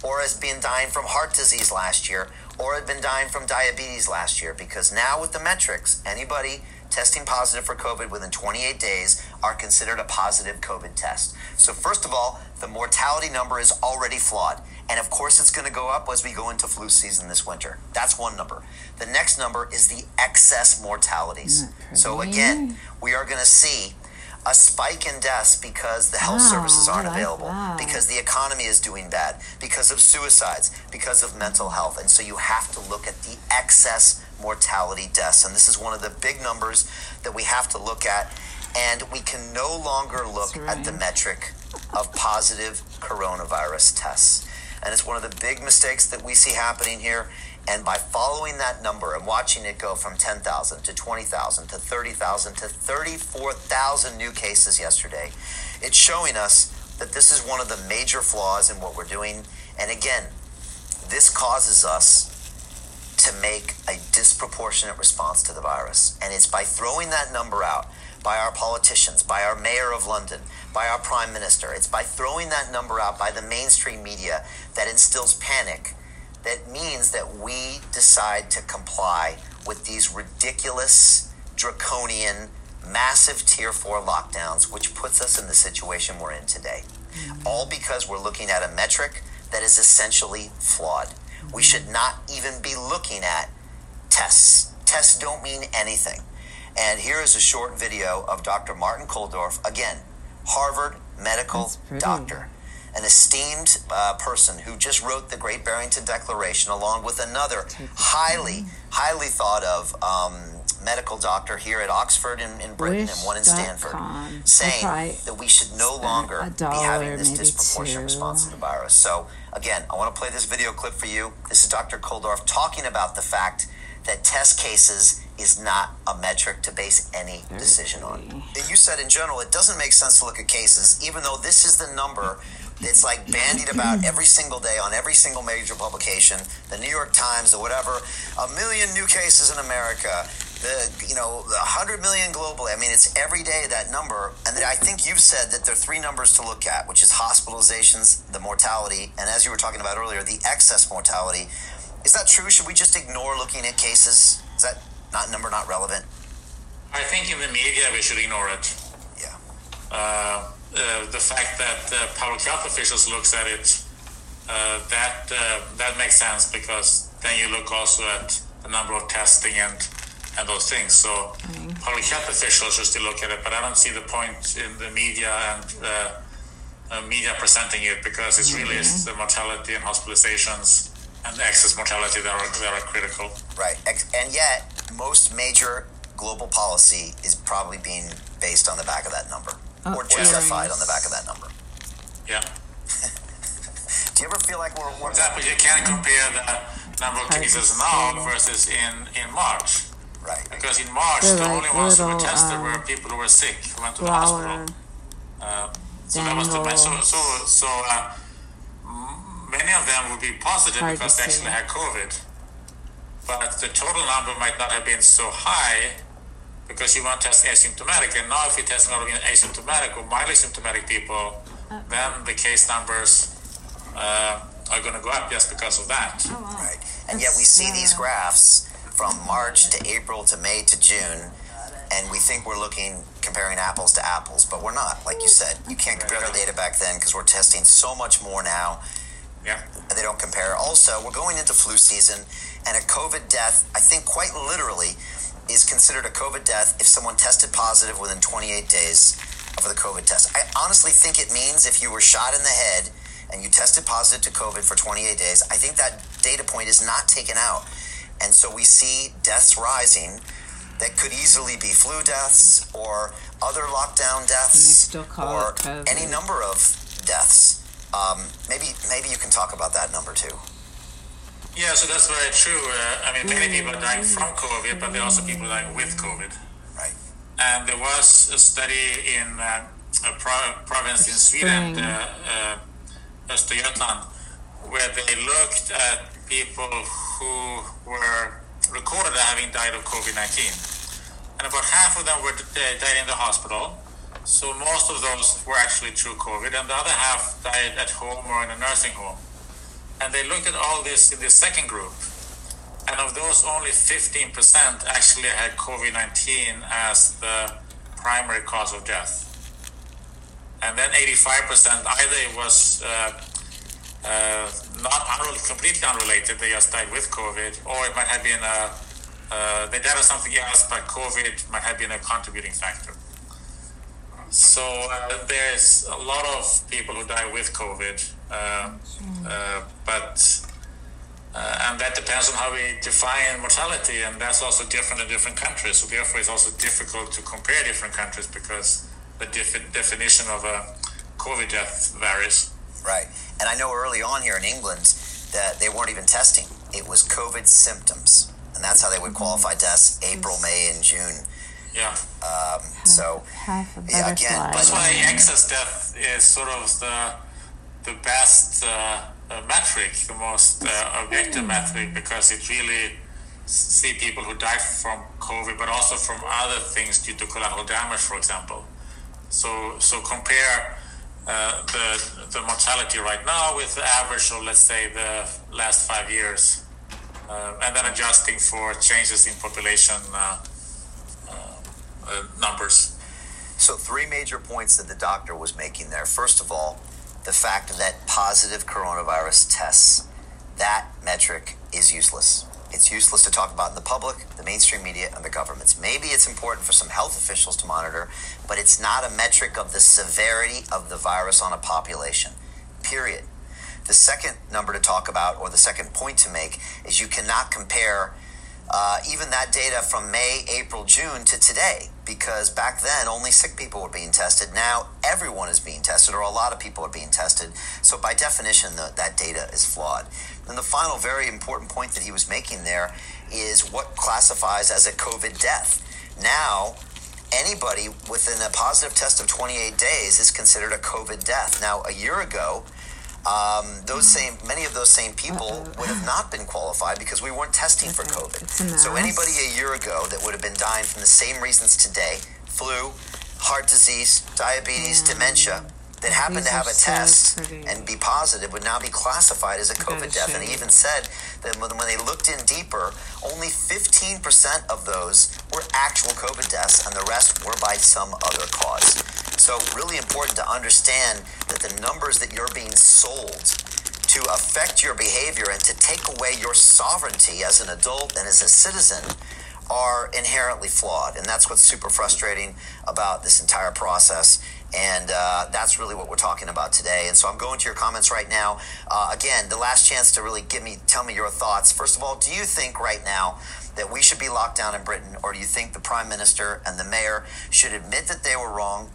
or as being dying from heart disease last year, or had been dying from diabetes last year. Because now with the metrics, anybody testing positive for COVID within 28 days are considered a positive COVID test. So first of all, the mortality number is already flawed. And of course, it's going to go up as we go into flu season this winter. That's one number. The next number is the excess mortalities. So again, we are going to see a spike in deaths because the health Wow, services aren't like available, that. because the economy is doing bad, because of suicides, because of mental health. And so you have to look at the excess mortality deaths. And this is one of the big numbers that we have to look at. And we can no longer look That's at the metric of positive coronavirus tests. And it's one of the big mistakes that we see happening here. And by following that number and watching it go from 10,000 to 20,000 to 30,000 to 34,000 new cases yesterday, it's showing us that this is one of the major flaws in what we're doing. And again, this causes us to make a disproportionate response to the virus. And it's by throwing that number out by our politicians, by our mayor of London, by our prime minister. It's by throwing that number out by the mainstream media that instills panic that means that we decide to comply with these ridiculous, draconian, massive tier four lockdowns, which puts us in the situation we're in today. Mm-hmm. All because we're looking at a metric that is essentially flawed. We mm-hmm. should not even be looking at tests. Tests don't mean anything. And here is a short video of Dr. Martin Kulldorff, again, Harvard medical doctor, an esteemed uh, person who just wrote the Great Barrington Declaration, along with another highly, highly thought of um, medical doctor here at Oxford in, in Britain and one in Stanford, saying that we should no longer be having this disproportionate two. response to the virus. So, again, I want to play this video clip for you. This is Dr. Kulldorff talking about the fact that test cases is not a metric to base any decision on. You said in general, it doesn't make sense to look at cases, even though this is the number that's like bandied about every single day on every single major publication, the New York Times, the whatever, a million new cases in America, the you know, hundred million globally. I mean, it's every day that number, and I think you've said that there are three numbers to look at, which is hospitalizations, the mortality, and as you were talking about earlier, the excess mortality. Is that true? Should we just ignore looking at cases? Is that not number not relevant? I think in the media we should ignore it. Yeah. Uh, uh, the fact that uh, public health officials looks at it, uh, that uh, that makes sense because then you look also at the number of testing and and those things. So public health officials should still look at it, but I don't see the point in the media and uh, uh, media presenting it because it's really is the mortality and hospitalizations and excess mortality that are, that are critical. Right. And yet, most major global policy is probably being based on the back of that number Oh, or yeah. justified on the back of that number. Yeah. Do you ever feel like we're, For we're you can't compare the number of cases say. now versus in, in March. right? Because in March, They're the like only ones who were tested uh, were people who were sick, who went to the hospital. Uh, so that was the so so so. Uh, many of them would be positive Hard because they actually had COVID, but the total number might not have been so high because you weren't test asymptomatic. And now, if you're not a asymptomatic or mildly symptomatic people, then the case numbers uh, are going to go up just because of that. Right. And yet we see these graphs from March to April to May to June, and we think we're looking comparing apples to apples, but we're not. Like you said, you can't compare the data back then because we're testing so much more now. Yeah. They don't compare. Also, we're going into flu season, and a COVID death, I think quite literally, is considered a COVID death if someone tested positive within 28 days of the COVID test. I honestly think it means if you were shot in the head and you tested positive to COVID for 28 days, I think that data point is not taken out. And so we see deaths rising that could easily be flu deaths or other lockdown deaths still call or any number of deaths. Um, maybe maybe you can talk about that number too. Yeah, so that's very true. Uh, I mean, many people are dying from COVID, but there are also people dying with COVID. Right. And there was a study in uh, a pro- province in Sweden, Spring. uh, uh, Östergötland, where they looked at people who were recorded as having died of COVID 19. And about half of them were uh, died in the hospital. So most of those were actually true COVID, and the other half died at home or in a nursing home. And they looked at all this in the second group. And of those, only 15% actually had COVID 19 as the primary cause of death. And then 85% either it was uh, uh, not unrel- completely unrelated, they just died with COVID, or it might have been a, uh, they died of something else, but COVID might have been a contributing factor. so uh, there's a lot of people who die with COVID, uh, uh, but uh, and that depends on how we define mortality, and that's also different in different countries. So therefore, it's also difficult to compare different countries because the defi- definition of a COVID death varies. Right. And I know early on here in England that they weren't even testing. It was COVID symptoms. And that's how they would qualify deaths April, May, and June. Yeah. Um, so, Half a yeah, again, That's why excess death is sort of the the best uh, uh, metric, the most uh, objective metric, because it really see people who die from COVID, but also from other things due to collateral damage, for example. So so compare uh, the the mortality right now with the average of let's say the last five years, uh, and then adjusting for changes in population uh, uh, uh, numbers. So, three major points that the doctor was making there. First of all, the fact that positive coronavirus tests, that metric is useless. It's useless to talk about in the public, the mainstream media, and the governments. Maybe it's important for some health officials to monitor, but it's not a metric of the severity of the virus on a population. Period. The second number to talk about, or the second point to make, is you cannot compare uh, even that data from May, April, June to today, because back then only sick people were being tested. Now everyone is being tested, or a lot of people are being tested. So by definition, the, that data is flawed. And the final very important point that he was making there is what classifies as a COVID death. Now, anybody within a positive test of 28 days is considered a COVID death. Now, a year ago, um, those same many of those same people would have not been qualified because we weren't testing for COVID. So anybody a year ago that would have been dying from the same reasons today, flu, heart disease, diabetes, Yeah. dementia, that happened to have a so test pretty. and be positive would now be classified as a COVID death. And he even said that when they looked in deeper, only 15% of those were actual COVID deaths and the rest were by some other cause. So really important to understand that the numbers that you're being sold to affect your behavior and to take away your sovereignty as an adult and as a citizen are inherently flawed. And that's what's super frustrating about this entire process. And uh, that's really what we're talking about today. And so I'm going to your comments right now. Uh, again, the last chance to really give me, tell me your thoughts. First of all, do you think right now that we should be locked down in Britain, or do you think the prime minister and the mayor should admit that they were wrong,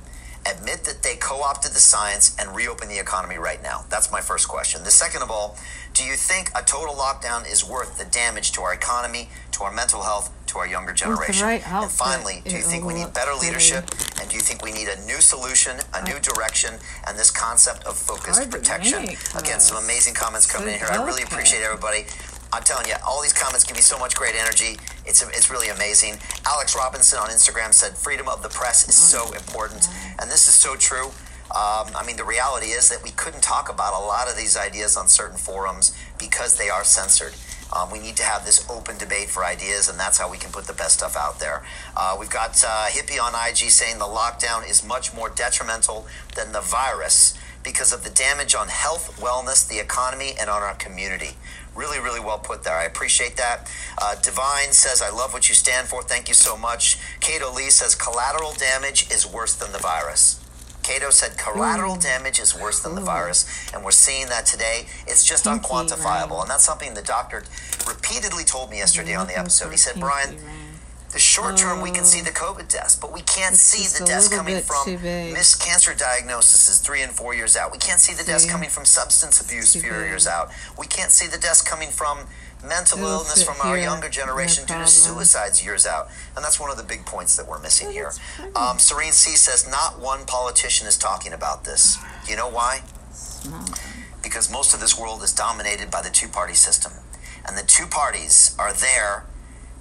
admit that they co-opted the science, and reopen the economy right now? That's my first question. The second of all, do you think a total lockdown is worth the damage to our economy, to our mental health, to our younger generation? right and finally, do you think we need better leadership? And do you think we need a new solution, a new direction, and this concept of focused protection? Again, some uh, amazing comments coming in here. I really appreciate everybody. I'm telling you, all these comments give me so much great energy. It's it's really amazing. Alex Robinson on Instagram said, "Freedom of the press is so important," and this is so true. Um, I mean, the reality is that we couldn't talk about a lot of these ideas on certain forums because they are censored. Um, we need to have this open debate for ideas, and that's how we can put the best stuff out there. Uh, we've got uh, Hippie on IG saying the lockdown is much more detrimental than the virus because of the damage on health, wellness, the economy, and on our community. Really, really well put there. I appreciate that. Uh, Divine says, I love what you stand for. Thank you so much. Cato Lee says, collateral damage is worse than the virus. Cato said collateral damage is worse than the virus, and we're seeing that today. It's just Pinky unquantifiable, and that's something the doctor repeatedly told me yesterday on the episode. He said, pinky Brian. The short term, we can see the COVID deaths, but we can't see the deaths coming from missed cancer diagnoses three and four years out. We can't see the deaths coming from substance abuse four years out. We can't see the deaths coming from mental illness from our younger generation due to suicides years out. And that's one of the big points that we're missing Oh, here. Um, Serene C says, not one politician is talking about this. You know why? Because most of this world is dominated by the two party system. And the two parties are there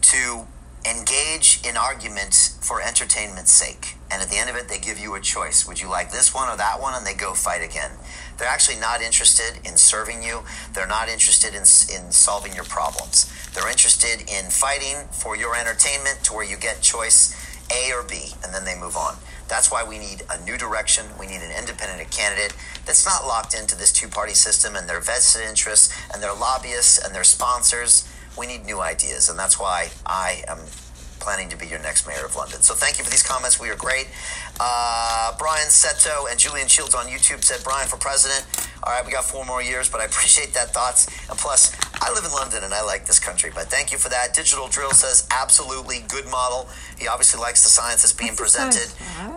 to engage in argument for entertainment's sake. And at the end of it, they give you a choice. Would you like this one or that one? And they go fight again. They're actually not interested in serving you. They're not interested in, in solving your problems. They're interested in fighting for your entertainment to where you get choice A or B, and then they move on. That's why we need a new direction. We need an independent candidate that's not locked into this two party system and their vested interests and their lobbyists and their sponsors. We need new ideas, and that's why I am planning to be your next mayor of London. So thank you for these comments. We are great. Uh, Brian Seto and Julian Shields on YouTube said, Brian for president. All right, we got four more years, but I appreciate that thoughts. And plus, I live in London and I like this country, but thank you for that. Digital Drill says, absolutely good model. He obviously likes the science that's being presented.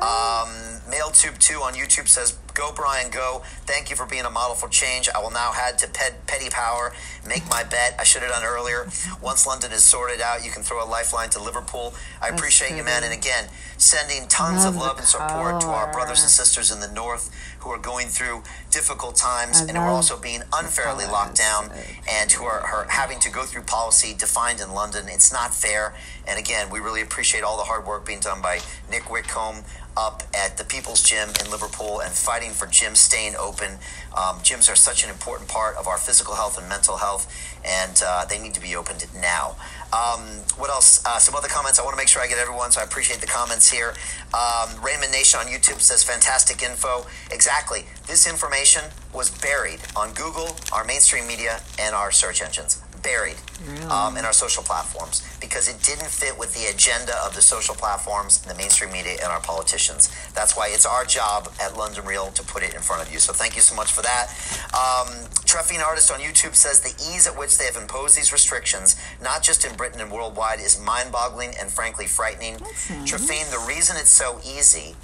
Um, MailTube2 on YouTube says, Go, Brian, go. Thank you for being a model for change. I will now head to Pet- Paddy Power, make my bet. I should have done earlier. Once London is sorted out, you can throw a lifeline to Liverpool. I appreciate you, man. And again, sending tons Love of love and support to our brothers and sisters in the North who are going through difficult times and who are also being unfairly locked down and who are, are having to go through policy defined in London. It's not fair. And again, we really appreciate all the hard work being done by Nick Whitcombe up at the People's Gym in Liverpool and fighting for gyms staying open. Um, gyms are such an important part of our physical health and mental health, and uh, they need to be opened now. Um, what else? Uh, some other comments. I want to make sure I get everyone, so I appreciate the comments here. Um, Raymond Nation on YouTube says fantastic info. Exactly. This information was buried on Google, our mainstream media, and our search engines. Buried Really? um, in our social platforms because it didn't fit with the agenda of the social platforms, the mainstream media, and our politicians. That's why it's our job at London Real to put it in front of you. So thank you so much for that. Um, Treffing Artist on YouTube says the ease at which they have imposed these restrictions, not just in Britain and worldwide, is mind boggling and frankly frightening. Nice. Treffine, the reason it's so easy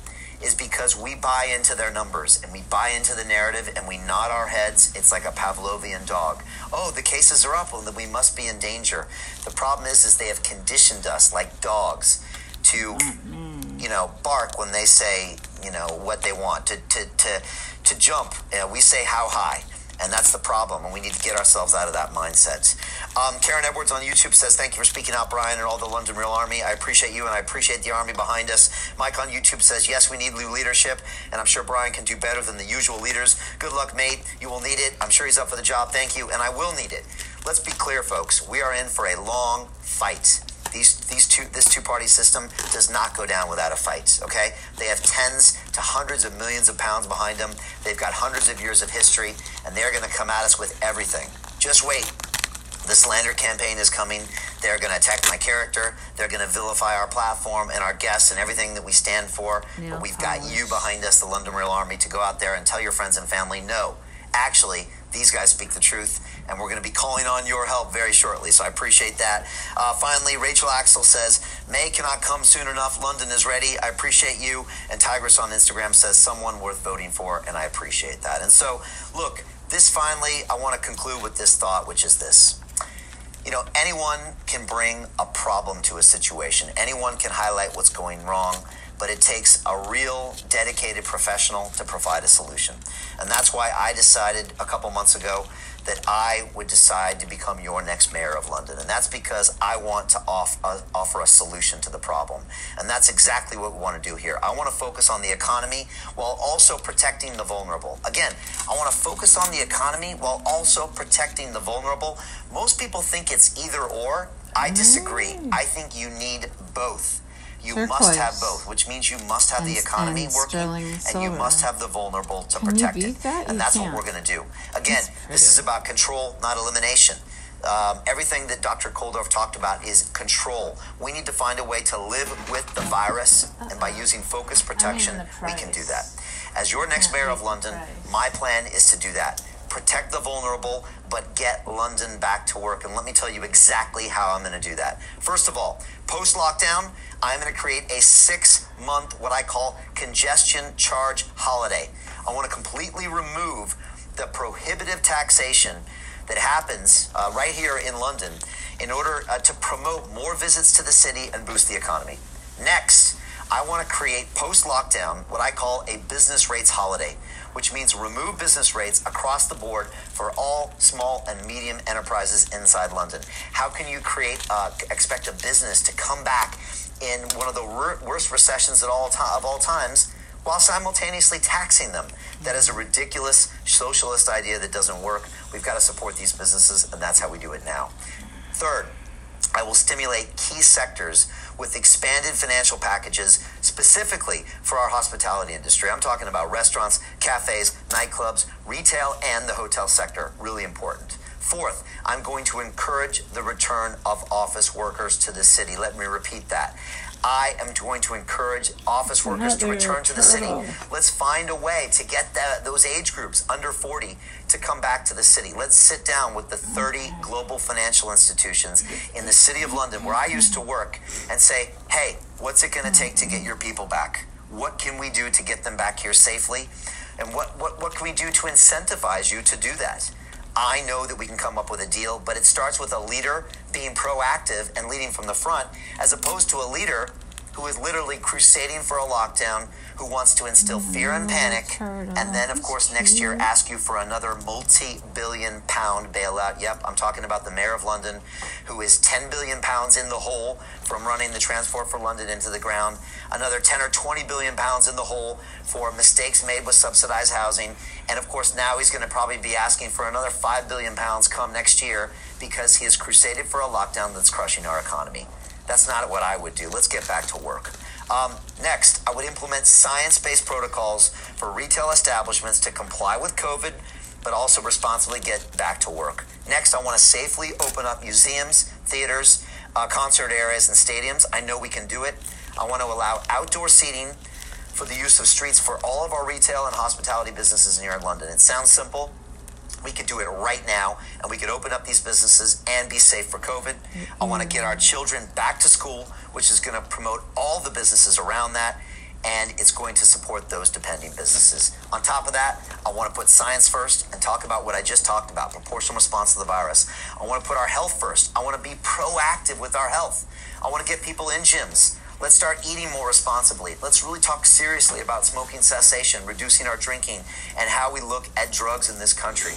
is because we buy into their numbers and we buy into the narrative and we nod our heads. It's like a Pavlovian dog. Oh, the cases are up, well, then we must be in danger. The problem is, is they have conditioned us like dogs to, you know, bark when they say, you know, what they want to to to, to jump. We say how high. And that's the problem, and we need to get ourselves out of that mindset. Um, Karen Edwards on YouTube says, Thank you for speaking out, Brian, and all the London Real Army. I appreciate you, and I appreciate the Army behind us. Mike on YouTube says, Yes, we need new leadership, and I'm sure Brian can do better than the usual leaders. Good luck, mate. You will need it. I'm sure he's up for the job. Thank you, and I will need it. Let's be clear, folks. We are in for a long fight. These, these two, this two-party system does not go down without a fight. Okay, they have tens to hundreds of millions of pounds behind them. They've got hundreds of years of history, and they're going to come at us with everything. Just wait. The slander campaign is coming. They're going to attack my character. They're going to vilify our platform and our guests and everything that we stand for. But we've got you behind us, the London Real Army, to go out there and tell your friends and family, no, actually, these guys speak the truth, and we're going to be calling on your help very shortly. So I appreciate that. Uh, finally, Rachel Axel says, May cannot come soon enough. London is ready. I appreciate you. And Tigress on Instagram says, someone worth voting for, and I appreciate that. And so, look, this finally, I want to conclude with this thought, which is this. You know, anyone can bring a problem to a situation. Anyone can highlight what's going wrong, but it takes a real dedicated professional to provide a solution. And that's why I decided a couple months ago that I would decide to become your next mayor of London. And that's because I want to off, uh, offer a solution to the problem. And that's exactly what we want to do here. I want to focus on the economy while also protecting the vulnerable. Again, I want to focus on the economy while also protecting the vulnerable. Most people think it's either or. I disagree. I think you need both. You must have both, which means you must have the economy working and you must have the vulnerable to Can protect it. that? And You that's what we're going to do. Again, this is about control, not elimination. Um, everything that Dr. Kulldorff talked about is control. We need to find a way to live with the virus, and by using focused protection, we can do that. As your next mayor of London, my plan is to do that. Protect the vulnerable, but get London back to work. And let me tell you exactly how I'm going to do that. First of all, post lockdown, I'm going to create a six month, what I call congestion charge holiday. I want to completely remove the prohibitive taxation that happens uh, right here in London in order uh, to promote more visits to the city and boost the economy. Next, I want to create post lockdown what I call a business rates holiday, which means remove business rates across the board for all small and medium enterprises inside London. How can you create, uh, expect a business to come back in one of the wor- worst recessions at all ti of all times while simultaneously taxing them? That is a ridiculous socialist idea that doesn't work. We've got to support these businesses, and that's how we do it now. Third, I will stimulate key sectors with expanded financial packages specifically for our hospitality industry. I'm talking about restaurants, cafes, nightclubs, retail, and the hotel sector. Really important. Fourth, I'm going to encourage the return of office workers to the city. Let me repeat that. I am going to encourage office workers to return to the city. Let's find a way to get those age groups under 40 to come back to the city. Let's sit down with the 30 global financial institutions in the city of London, where I used to work, and say, hey, what's it going to take to get your people back? What can we do to get them back here safely? And what, what, what can we do to incentivize you to do that? I know that we can come up with a deal, but it starts with a leader being proactive and leading from the front, as opposed to a leader who is literally crusading for a lockdown, who wants to instill fear and panic, and then, of course, next year ask you for another multi billion pound bailout. Yep, I'm talking about the mayor of London, who is 10 billion pounds in the hole from running the Transport for London into the ground, another 10 or 20 billion pounds in the hole for mistakes made with subsidized housing. And of course, now he's going to probably be asking for another 5 billion pounds come next year because he has crusaded for a lockdown that's crushing our economy. That's not what I would do. Let's get back to work. Um, next, I would implement science based protocols for retail establishments to comply with COVID, but also responsibly get back to work. Next, I want to safely open up museums, theaters, uh, concert areas, and stadiums. I know we can do it. I want to allow outdoor seating for the use of streets for all of our retail and hospitality businesses here in London. It sounds simple. We could do it right now, and we could open up these businesses and be safe for COVID. Mm-hmm. I want to get our children back to school, which is going to promote all the businesses around that, and it's going to support those depending businesses. On top of that, I want to put science first and talk about what I just talked about proportional response to the virus. I want to put our health first. I want to be proactive with our health. I want to get people in gyms. Let's start eating more responsibly. Let's really talk seriously about smoking cessation, reducing our drinking, and how we look at drugs in this country.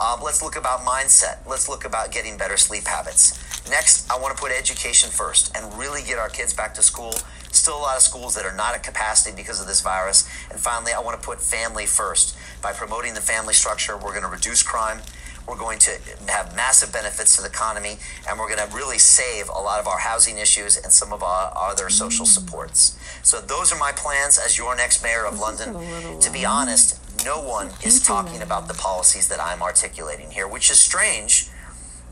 Um, let's look about mindset. Let's look about getting better sleep habits. Next, I want to put education first and really get our kids back to school. Still a lot of schools that are not at capacity because of this virus. And finally, I want to put family first. By promoting the family structure, we're going to reduce crime. We're going to have massive benefits to the economy, and we're going to really save a lot of our housing issues and some of our other social supports. So, those are my plans as your next mayor of London. To be honest, no one is talking about the policies that I'm articulating here, which is strange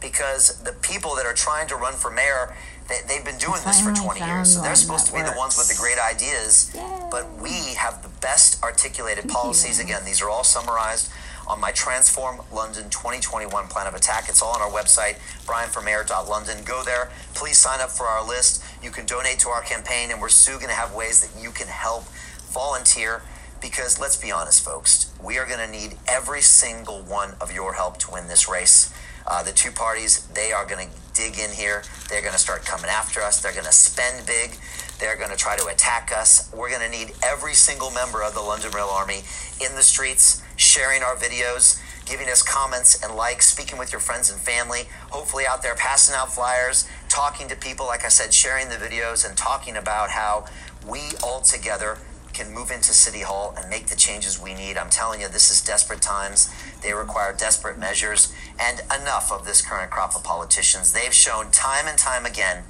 because the people that are trying to run for mayor they, have been doing this for 20 years so they're supposed to be the ones with the great ideas Yay. but we have the best articulated policies again these are all summarized on my Transform London 2021 plan of attack. It's all on our website, brianformayor.london. Go there. Please sign up for our list. You can donate to our campaign, and we're soon going to have ways that you can help volunteer. Because let's be honest, folks, we are going to need every single one of your help to win this race. Uh, the two parties, they are going to dig in here. They're going to start coming after us. They're going to spend big. They're going to try to attack us. We're going to need every single member of the London Real Army in the streets sharing our videos, giving us comments and likes, speaking with your friends and family, hopefully out there passing out flyers, talking to people, like I said, sharing the videos and talking about how we all together can move into City Hall and make the changes we need. I'm telling you, this is desperate times. They require desperate measures and enough of this current crop of politicians. They've shown time and time again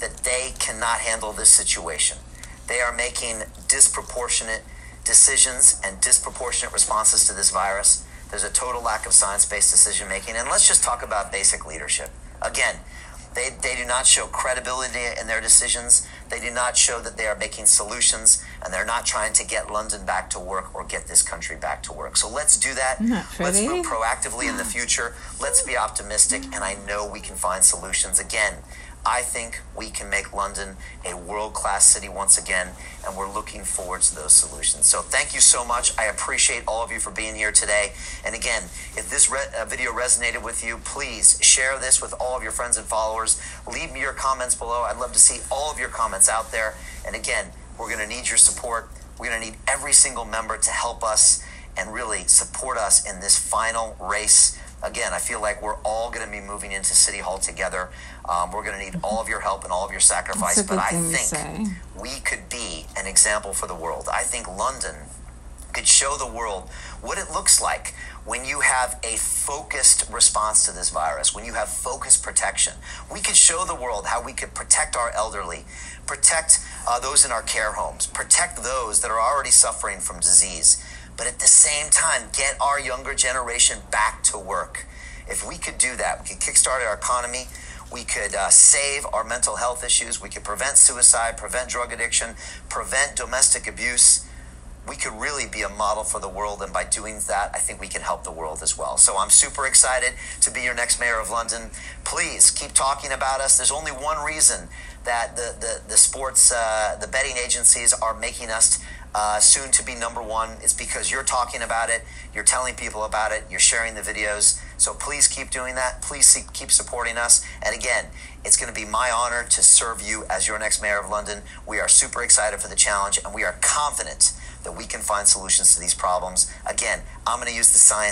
that they cannot handle this situation. They are making disproportionate decisions and disproportionate responses to this virus. There's a total lack of science based decision making. And let's just talk about basic leadership. Again, they, they do not show credibility in their decisions. They do not show that they are making solutions and they're not trying to get London back to work or get this country back to work. So let's do that. Let's move proactively in the future. Let's be optimistic. And I know we can find solutions. Again, I think we can make London a world class city once again, and we're looking forward to those solutions. So, thank you so much. I appreciate all of you for being here today. And again, if this re- uh, video resonated with you, please share this with all of your friends and followers. Leave me your comments below. I'd love to see all of your comments out there. And again, we're going to need your support. We're going to need every single member to help us and really support us in this final race again, I feel like we're all going to be moving into City Hall together. Um, we're going to need all of your help and all of your sacrifice. But I think we could be an example for the world. I think London could show the world what it looks like when you have a focused response to this virus, when you have focused protection. We could show the world how we could protect our elderly, protect uh, those in our care homes, protect those that are already suffering from disease but at the same time, get our younger generation back to work. If we could do that, we could kickstart our economy. We could uh, save our mental health issues. We could prevent suicide, prevent drug addiction, prevent domestic abuse. We could really be a model for the world, and by doing that, I think we can help the world as well. So I'm super excited to be your next mayor of London. Please keep talking about us. There's only one reason that the the, the sports, uh, the betting agencies are making us uh, soon to be number one. It's because you're talking about it, you're telling people about it, you're sharing the videos. So please keep doing that. Please see, keep supporting us. And again, it's going to be my honor to serve you as your next mayor of London. We are super excited for the challenge, and we are confident that we can find solutions to these problems. Again, I'm going to use the science.